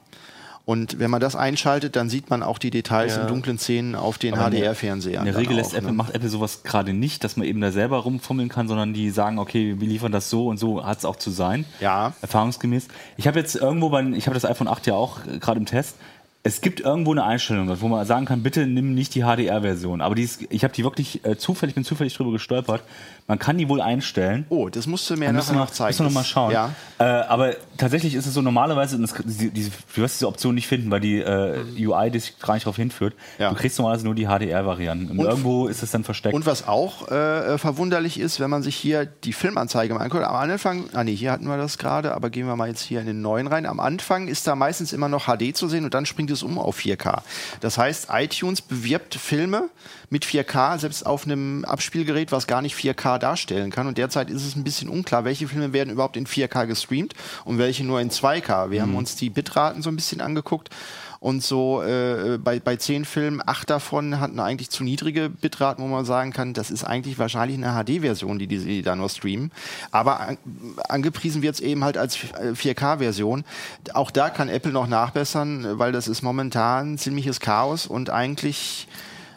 Speaker 5: Und wenn man das einschaltet, dann sieht man auch die Details
Speaker 1: Ja.
Speaker 5: in dunklen Szenen auf den HDR-Fernsehern.
Speaker 6: In der Regel
Speaker 5: auch,
Speaker 6: Apple,
Speaker 5: ne?
Speaker 6: macht Apple sowas gerade nicht, dass man eben da selber rumfummeln kann, sondern die sagen, okay, wir liefern das so und so hat es auch zu sein.
Speaker 5: Ja.
Speaker 6: Erfahrungsgemäß. Ich habe jetzt irgendwo bei, ich habe das iPhone 8 ja auch äh, gerade im Test. Es gibt irgendwo eine Einstellung, wo man sagen kann, bitte nimm nicht die HDR-Version. Aber die ist, ich habe die wirklich äh, zufällig, bin zufällig drüber gestolpert. Man kann die wohl einstellen.
Speaker 5: Oh, das musst du mir nachher noch, zeigen.
Speaker 6: müssen wir noch mal schauen.
Speaker 5: Ja.
Speaker 6: Äh, aber tatsächlich ist es so normalerweise, und das, diese, diese, du wirst diese Option nicht finden, weil die äh, UI dich gar nicht darauf hinführt.
Speaker 5: Ja.
Speaker 6: Du kriegst normalerweise nur die HDR-Varianten. Und,
Speaker 5: Und-
Speaker 6: irgendwo ist es dann versteckt.
Speaker 5: Und was auch äh, verwunderlich ist, wenn man sich hier die Filmanzeige mal anguckt, am Anfang, ah nee, hier hatten wir das gerade, aber gehen wir mal jetzt hier in den neuen rein. Am Anfang ist da meistens immer noch HD zu sehen und dann springt es um auf 4K. Das heißt, iTunes bewirbt Filme mit 4K, selbst auf einem Abspielgerät, was gar nicht 4K darstellen kann. Und derzeit ist es ein bisschen unklar, welche Filme werden überhaupt in 4K gestreamt und welche nur in 2K. Wir haben uns die Bitraten so ein bisschen angeguckt. Und so äh, bei, bei zehn Filmen, acht davon hatten eigentlich zu niedrige Bitraten, wo man sagen kann, das ist eigentlich wahrscheinlich eine HD-Version, die, die sie da nur streamen. Aber an, angepriesen wird es eben halt als äh, 4K-Version. Auch da kann Apple noch nachbessern, weil das ist momentan ziemliches Chaos und eigentlich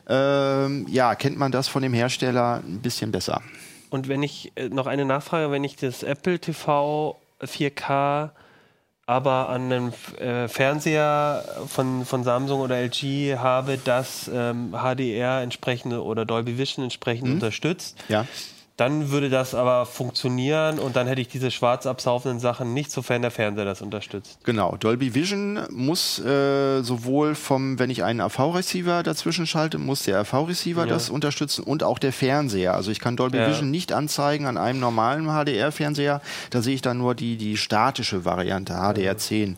Speaker 5: ähm, ja, kennt man das von dem Hersteller ein bisschen besser.
Speaker 1: Und wenn ich äh, noch eine Nachfrage, wenn ich das Apple TV 4K aber an einem äh, Fernseher von, von Samsung oder LG habe, das ähm, HDR entsprechende oder Dolby Vision entsprechend unterstützt,
Speaker 5: Ja.
Speaker 1: Dann würde das aber funktionieren und dann hätte ich diese schwarz absaufenden Sachen nicht, sofern der Fernseher das unterstützt.
Speaker 5: Genau, Dolby Vision muss äh, sowohl vom, wenn ich einen AV-Receiver dazwischen schalte, muss der AV-Receiver das unterstützen und auch der Fernseher. Also ich kann Dolby
Speaker 1: Ja.
Speaker 5: Vision nicht anzeigen an einem normalen HDR-Fernseher. Da sehe ich dann nur die, die statische Variante, HDR10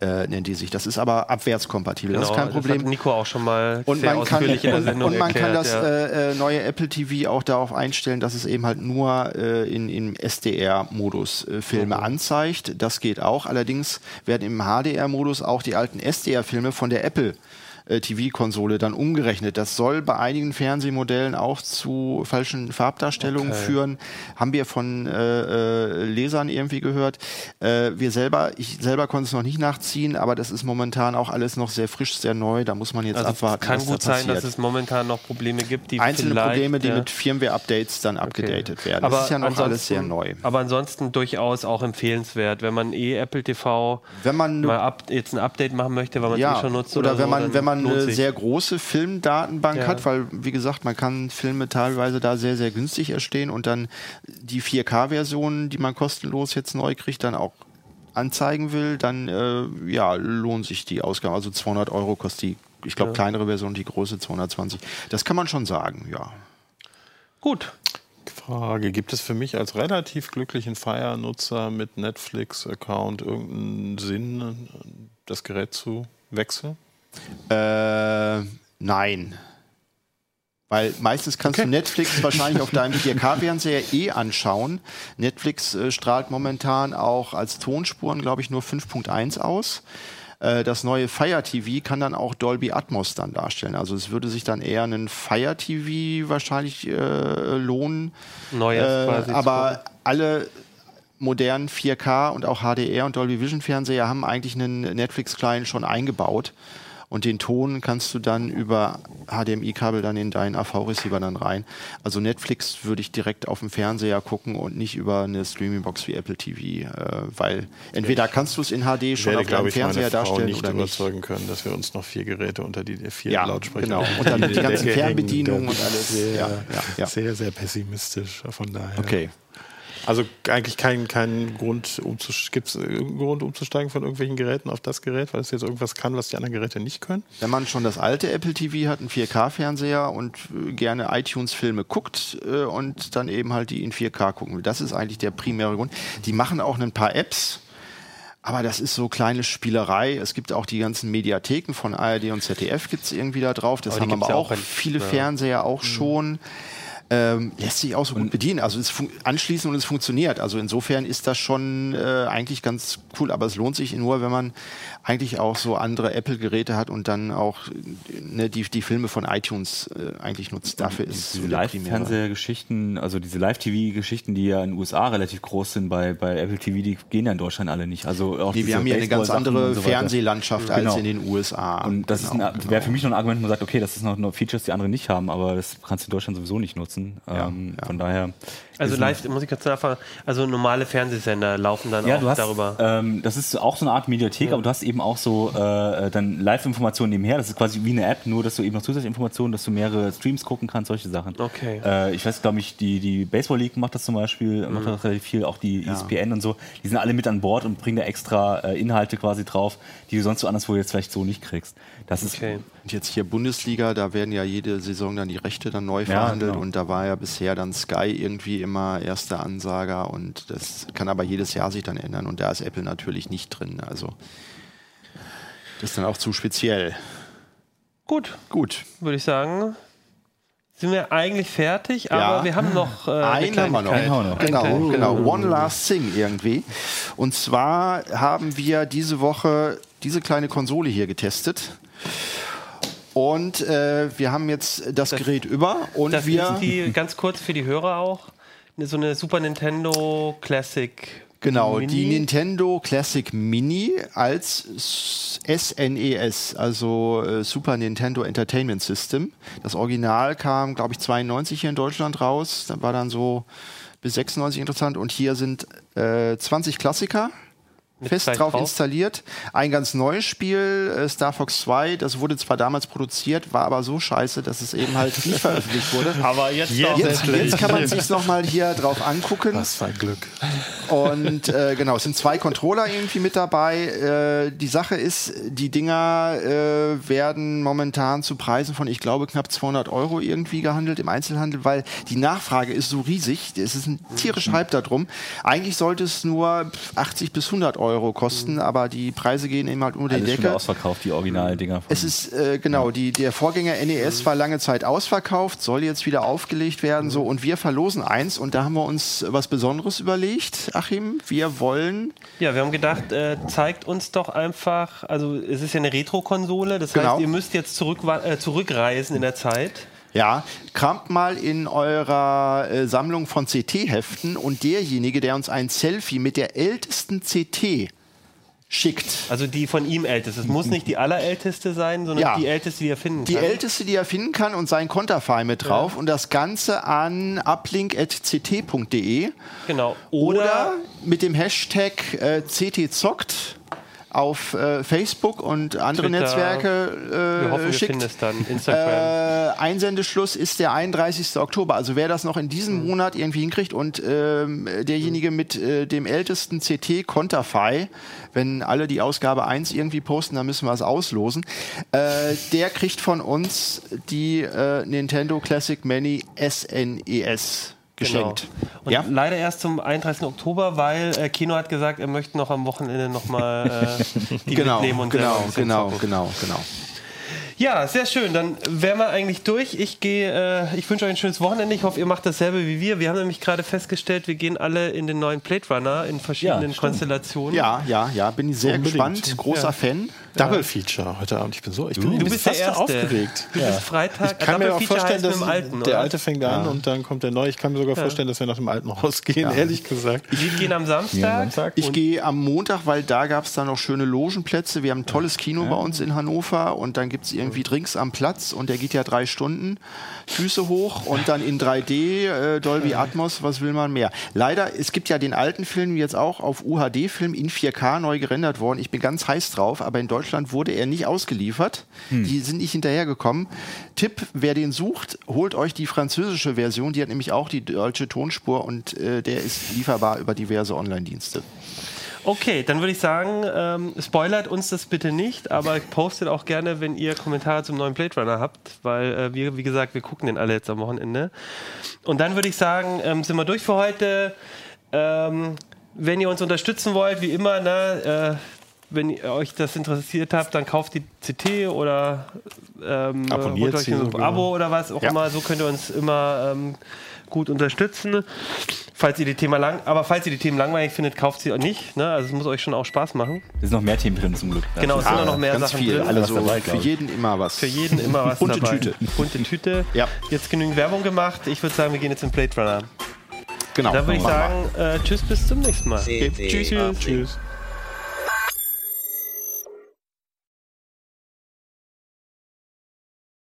Speaker 5: äh, nennt die sich. Das ist aber abwärtskompatibel, das ist kein Problem.
Speaker 1: Genau, Das hat Nico auch schon mal
Speaker 5: Und
Speaker 1: sehr
Speaker 5: man, kann,
Speaker 1: in der
Speaker 5: und,
Speaker 1: Sendung
Speaker 5: und man kann
Speaker 1: erklärt.
Speaker 5: das
Speaker 1: ja.
Speaker 5: äh, äh, neue Apple TV auch darauf einstellen, dass es eben halt nur äh, in, im SDR-Modus äh, Filme anzeigt. Das geht auch. Allerdings werden im HDR-Modus auch die alten SDR-Filme von der Apple äh, TV-Konsole dann umgerechnet. Das soll bei einigen Fernsehmodellen auch zu falschen Farbdarstellungen
Speaker 1: Okay.
Speaker 5: führen. Haben wir von äh, äh, Lesern irgendwie gehört. Äh, wir selber, ich selber konnte es noch nicht nachziehen, aber das ist momentan auch alles noch sehr frisch, sehr neu. Da muss man jetzt
Speaker 1: Also es
Speaker 5: abwarten.
Speaker 1: kann
Speaker 5: was
Speaker 1: gut sein, dass es momentan noch Probleme gibt, die
Speaker 5: Einzelne Probleme, die
Speaker 1: ja.
Speaker 5: mit Firmware-Updates dann abgedatet werden.
Speaker 1: Aber
Speaker 5: das ist ja noch alles sehr neu.
Speaker 1: Aber ansonsten durchaus auch empfehlenswert, wenn man eh Apple TV
Speaker 5: Wenn man
Speaker 1: mal ab, jetzt ein Update machen möchte, weil man es
Speaker 5: ja,
Speaker 1: eh schon nutzt.
Speaker 5: oder,
Speaker 1: Oder,
Speaker 5: wenn
Speaker 1: so,
Speaker 5: man, wenn man
Speaker 1: lohnt
Speaker 5: eine sehr große Filmdatenbank
Speaker 1: Ja.
Speaker 5: hat, weil, wie gesagt, man kann Filme teilweise da sehr, sehr günstig erstehen und dann die 4K-Versionen, die man kostenlos jetzt neu kriegt, dann auch anzeigen will, dann äh, ja, lohnt sich die Ausgabe. Also 200 Euro kostet die, ich glaube, kleinere Version, die große 220. Das kann man schon sagen, ja.
Speaker 1: Gut.
Speaker 4: Frage, gibt es für mich als relativ glücklichen Fire-Nutzer mit Netflix-Account irgendeinen Sinn, das Gerät zu wechseln?
Speaker 5: Äh, nein. Weil meistens kannst du Netflix wahrscheinlich auf deinem 4K-Fernseher eh anschauen. Netflix äh, strahlt momentan auch als Tonspuren, glaube ich, nur 5.1 aus. Äh, Das neue Fire TV kann dann auch Dolby Atmos dann darstellen. Also es würde sich dann eher einen Fire TV wahrscheinlich äh, lohnen.
Speaker 1: Neues
Speaker 5: Äh,
Speaker 1: quasi.
Speaker 5: aber alle modernen 4K und auch HDR und Dolby Vision Fernseher haben eigentlich einen Netflix-Client schon eingebaut. Und den Ton kannst du dann über HDMI-Kabel dann in deinen AV-Receiver dann rein. Also Netflix würde ich direkt auf dem Fernseher gucken und nicht über eine Streaming-Box wie Apple TV, äh, weil entweder kannst du es in HD schon
Speaker 4: werde,
Speaker 5: auf deinem Fernseher darstellen
Speaker 4: nicht
Speaker 5: oder nicht.
Speaker 4: überzeugen können, dass wir uns noch vier Geräte unter die vier
Speaker 5: Ja,
Speaker 4: Lautsprecher
Speaker 5: genau. Und dann die ganzen. Fernbedienungen und alles.
Speaker 4: Sehr,
Speaker 5: ja, ja.
Speaker 4: sehr, sehr pessimistisch von daher.
Speaker 5: Okay.
Speaker 4: Also eigentlich keinen kein Grund, gibt es irgendeinen Grund umzusteigen von irgendwelchen Geräten auf das Gerät, weil es jetzt irgendwas kann, was die anderen Geräte nicht können?
Speaker 5: Wenn man schon das alte Apple TV hat, einen 4K-Fernseher und äh, gerne iTunes-Filme guckt äh, und dann eben halt die in 4K gucken will. Das ist eigentlich der primäre Grund. Die machen auch ein paar Apps, aber das ist so kleine Spielerei. Es gibt auch die ganzen Mediatheken von ARD und ZDF gibt es irgendwie da drauf. Das
Speaker 1: Aber
Speaker 5: haben aber
Speaker 1: ja
Speaker 5: auch
Speaker 1: auch
Speaker 5: viele
Speaker 1: ja.
Speaker 5: Fernseher auch schon. Ähm, lässt sich auch so gut bedienen. Also es anschließen und es funktioniert. Also insofern ist das schon äh, eigentlich ganz cool. Aber es lohnt sich nur, wenn man eigentlich auch so andere Apple-Geräte hat und dann auch ne, die, die Filme von iTunes äh, eigentlich nutzt. Dafür ist
Speaker 6: diese
Speaker 5: primäre-
Speaker 6: Live-Fernsehgeschichten, also diese Live-TV-Geschichten, die ja in den USA relativ groß sind, bei, bei Apple TV, die gehen ja in Deutschland alle nicht. Also auch
Speaker 5: Nee, wir haben hier eine ganz andere
Speaker 6: so.
Speaker 5: Fernsehlandschaft
Speaker 6: Genau.
Speaker 5: als in den USA.
Speaker 6: Und das
Speaker 5: Genau,
Speaker 6: wäre für mich noch ein Argument, wo man sagt, okay, das ist noch, noch Features, die andere nicht haben, aber das kannst du in Deutschland sowieso nicht nutzen. Ähm,
Speaker 5: ja.
Speaker 6: Von daher.
Speaker 1: Also
Speaker 6: ist
Speaker 1: live, muss ich kurz nachfragen, also normale Fernsehsender laufen dann
Speaker 6: Ja,
Speaker 1: auch
Speaker 6: du hast,
Speaker 1: darüber.
Speaker 6: ähm, das ist auch so eine Art Mediathek, aber du hast eben auch so äh, dann Live-Informationen nebenher. Das ist quasi wie eine App, nur dass du eben noch zusätzliche Informationen, dass du mehrere Streams gucken kannst, solche Sachen.
Speaker 1: Okay.
Speaker 6: Äh, ich weiß, glaube ich, die, die Baseball League macht das zum Beispiel,
Speaker 1: Mhm.
Speaker 6: macht das relativ viel, auch die E ESPN und so. Die sind alle mit an Bord und bringen da extra äh, Inhalte quasi drauf, die du sonst so anderswo jetzt vielleicht so nicht kriegst. Das ist
Speaker 1: Okay.
Speaker 5: Und jetzt hier Bundesliga, da werden ja jede Saison dann die Rechte dann neu
Speaker 6: Ja,
Speaker 5: verhandelt
Speaker 6: genau.
Speaker 5: und da war ja bisher dann Sky irgendwie immer erster Ansager und das kann aber jedes Jahr sich dann ändern und da ist Apple natürlich nicht drin. Also das ist dann auch zu speziell.
Speaker 1: Gut,
Speaker 5: Gut.
Speaker 1: würde ich sagen. Sind wir eigentlich fertig, aber
Speaker 5: Ja.
Speaker 1: wir haben noch äh, eine
Speaker 5: Einen haben wir noch.
Speaker 1: Kleinigkeit.
Speaker 6: haben wir noch.
Speaker 5: Genau, genau. One Last Thing irgendwie. Und zwar haben wir diese Woche diese kleine Konsole hier getestet. Und äh, wir haben jetzt das, Gerät über und
Speaker 1: Das
Speaker 5: wir.
Speaker 1: ist die, ganz kurz für die Hörer auch, so eine Super Nintendo Classic.
Speaker 5: Genau,
Speaker 1: Mini.
Speaker 5: die Nintendo Classic Mini als SNES, also äh, Super Nintendo Entertainment System. Das Original kam, glaube ich, 92 hier in Deutschland raus. Da war dann so bis 96 interessant. Und hier sind äh, 20 Klassiker. Fest drauf
Speaker 1: drauf.
Speaker 5: installiert. Ein ganz neues Spiel, äh, Star Fox 2, das wurde zwar damals produziert, war aber so scheiße, dass es eben halt nicht veröffentlicht wurde.
Speaker 1: Aber jetzt, doch.
Speaker 5: Jetzt, jetzt kann man sich nochmal hier drauf angucken.
Speaker 4: Was für ein Glück.
Speaker 5: Und äh, genau, es sind zwei Controller irgendwie mit dabei. Äh, die Sache ist, die Dinger äh, werden momentan zu Preisen von, ich glaube, knapp 200 Euro irgendwie gehandelt im Einzelhandel, weil die Nachfrage ist so riesig. Es ist ein tierischer Hype darum. Eigentlich sollte es nur 80 bis 100 Euro Euro kosten, aber die Preise gehen eben halt unter die Decke.
Speaker 6: ausverkauft, die Originaldinger.
Speaker 5: Es ist, äh, genau, die, der Vorgänger NES war lange Zeit ausverkauft, soll jetzt wieder aufgelegt werden, so, und wir verlosen eins und da haben wir uns was Besonderes überlegt, Achim. Wir wollen,
Speaker 1: Ja, wir haben gedacht, äh, zeigt uns doch einfach, also es ist ja eine Retro-Konsole, das
Speaker 5: Genau.
Speaker 1: heißt, ihr müsst jetzt zurück, äh, zurückreisen in der Zeit.
Speaker 5: Ja, kramt mal in eurer äh, Sammlung von CT-Heften und derjenige, der uns ein Selfie mit der ältesten CT schickt,
Speaker 1: Also die von ihm älteste. Es muss nicht die allerälteste sein, sondern
Speaker 5: Ja.
Speaker 1: die älteste, die er finden
Speaker 5: Die
Speaker 1: kann.
Speaker 5: älteste, die er finden kann und sein Konterfei mit drauf und das Ganze an uplink.ct.de
Speaker 1: Genau.
Speaker 5: oder,
Speaker 1: Oder,
Speaker 5: mit dem Hashtag äh, CTZockt auf äh, Facebook und andere
Speaker 1: Twitter.
Speaker 5: Netzwerke äh,
Speaker 1: wir hoffen, wir
Speaker 5: schickt.
Speaker 1: finden es dann. Instagram.
Speaker 5: Äh, Einsendeschluss ist der 31. Oktober. Also wer das noch in diesem
Speaker 1: Mhm.
Speaker 5: Monat irgendwie hinkriegt und ähm, derjenige mit äh, dem ältesten CT Konterfei, wenn alle die Ausgabe 1 irgendwie posten, dann müssen wir es auslosen, äh, der kriegt von uns die äh, Nintendo Classic Mini SNES geschenkt.
Speaker 1: Genau. Und
Speaker 5: Ja?
Speaker 1: leider erst zum 31. Oktober, weil äh, Kino hat gesagt, er möchte noch am Wochenende nochmal äh, die
Speaker 5: Genau,
Speaker 1: mitnehmen und
Speaker 5: genau, genau,
Speaker 1: zocken.
Speaker 5: genau, genau.
Speaker 1: Ja, sehr schön. Dann wären wir eigentlich durch. Ich gehe, äh, ich wünsche euch ein schönes Wochenende. Ich hoffe, ihr macht dasselbe wie wir. Wir haben nämlich gerade festgestellt, wir gehen alle in den neuen Blade Runner in verschiedenen
Speaker 6: Ja.
Speaker 1: Konstellationen.
Speaker 5: Ja, ja, ja, bin ich sehr
Speaker 4: Unbedingt.
Speaker 5: gespannt. Großer
Speaker 1: Ja.
Speaker 5: Fan.
Speaker 4: Double Feature heute Abend. Ich bin so, ich bin,
Speaker 1: Du
Speaker 4: ich bin
Speaker 1: bist der
Speaker 4: fast
Speaker 1: Erste.
Speaker 4: aufgeregt.
Speaker 1: Du bist Freitag.
Speaker 4: Ich kann mir auch
Speaker 1: Double Feature
Speaker 4: vorstellen, dass
Speaker 1: alten,
Speaker 4: der alte fängt an und dann kommt der neue. Ich kann mir sogar vorstellen, dass wir nach dem alten rausgehen, ehrlich gesagt.
Speaker 1: Wir gehen am Samstag.
Speaker 6: Ja, Samstag.
Speaker 5: Ich gehe am Montag, weil da gab es dann noch schöne Logenplätze. Wir haben ein tolles Kino bei uns in Hannover und dann gibt es irgendwie Drinks am Platz und der geht ja drei Stunden. Füße hoch und dann in 3D, äh, Dolby Atmos, was will man mehr? Leider, es gibt ja den alten Film jetzt auch auf UHD-Film in 4K neu gerendert worden. Ich bin ganz heiß drauf, aber in Deutschland wurde er nicht ausgeliefert. Die sind nicht hinterhergekommen. Tipp, wer den sucht, holt euch die französische Version. Die hat nämlich auch die deutsche Tonspur und äh, der ist lieferbar über diverse Online-Dienste.
Speaker 1: Okay, dann würde ich sagen, ähm, spoilert uns das bitte nicht, aber postet auch gerne, wenn ihr Kommentare zum neuen Blade Runner habt, weil äh, wir, wie gesagt, wir gucken den alle jetzt am Wochenende. Und dann würde ich sagen, ähm, sind wir durch für heute. Ähm, wenn ihr uns unterstützen wollt, wie immer, ne, äh, wenn ihr euch das interessiert habt, dann kauft die CT oder ähm,
Speaker 4: Abonniert
Speaker 1: holt euch ein
Speaker 4: sogar.
Speaker 1: Abo oder was auch
Speaker 5: Ja.
Speaker 1: immer. So könnt ihr uns immer ähm, gut unterstützen. Falls ihr die Thema lang, aber falls ihr die Themen langweilig findet, kauft sie auch nicht. Ne? Also es muss euch schon auch Spaß machen.
Speaker 6: Da sind noch mehr Themen drin zum Glück.
Speaker 1: Genau, es sind
Speaker 6: Ah,
Speaker 1: auch noch mehr
Speaker 5: Ganz
Speaker 1: Sachen
Speaker 5: viel.
Speaker 1: drin.
Speaker 6: Alles
Speaker 5: Also
Speaker 6: dabei,
Speaker 5: für jeden immer was.
Speaker 1: Für jeden immer was
Speaker 5: Bunte
Speaker 1: dabei.
Speaker 5: Tüte.
Speaker 1: Bunte Tüte.
Speaker 5: Ja.
Speaker 1: Jetzt genügend Werbung gemacht. Ich würde sagen, wir gehen jetzt in Blade Runner.
Speaker 5: Genau.
Speaker 1: Dann würde ich sagen, äh, tschüss, bis zum nächsten Mal.
Speaker 5: Okay. Tschüss.
Speaker 4: Tschüss.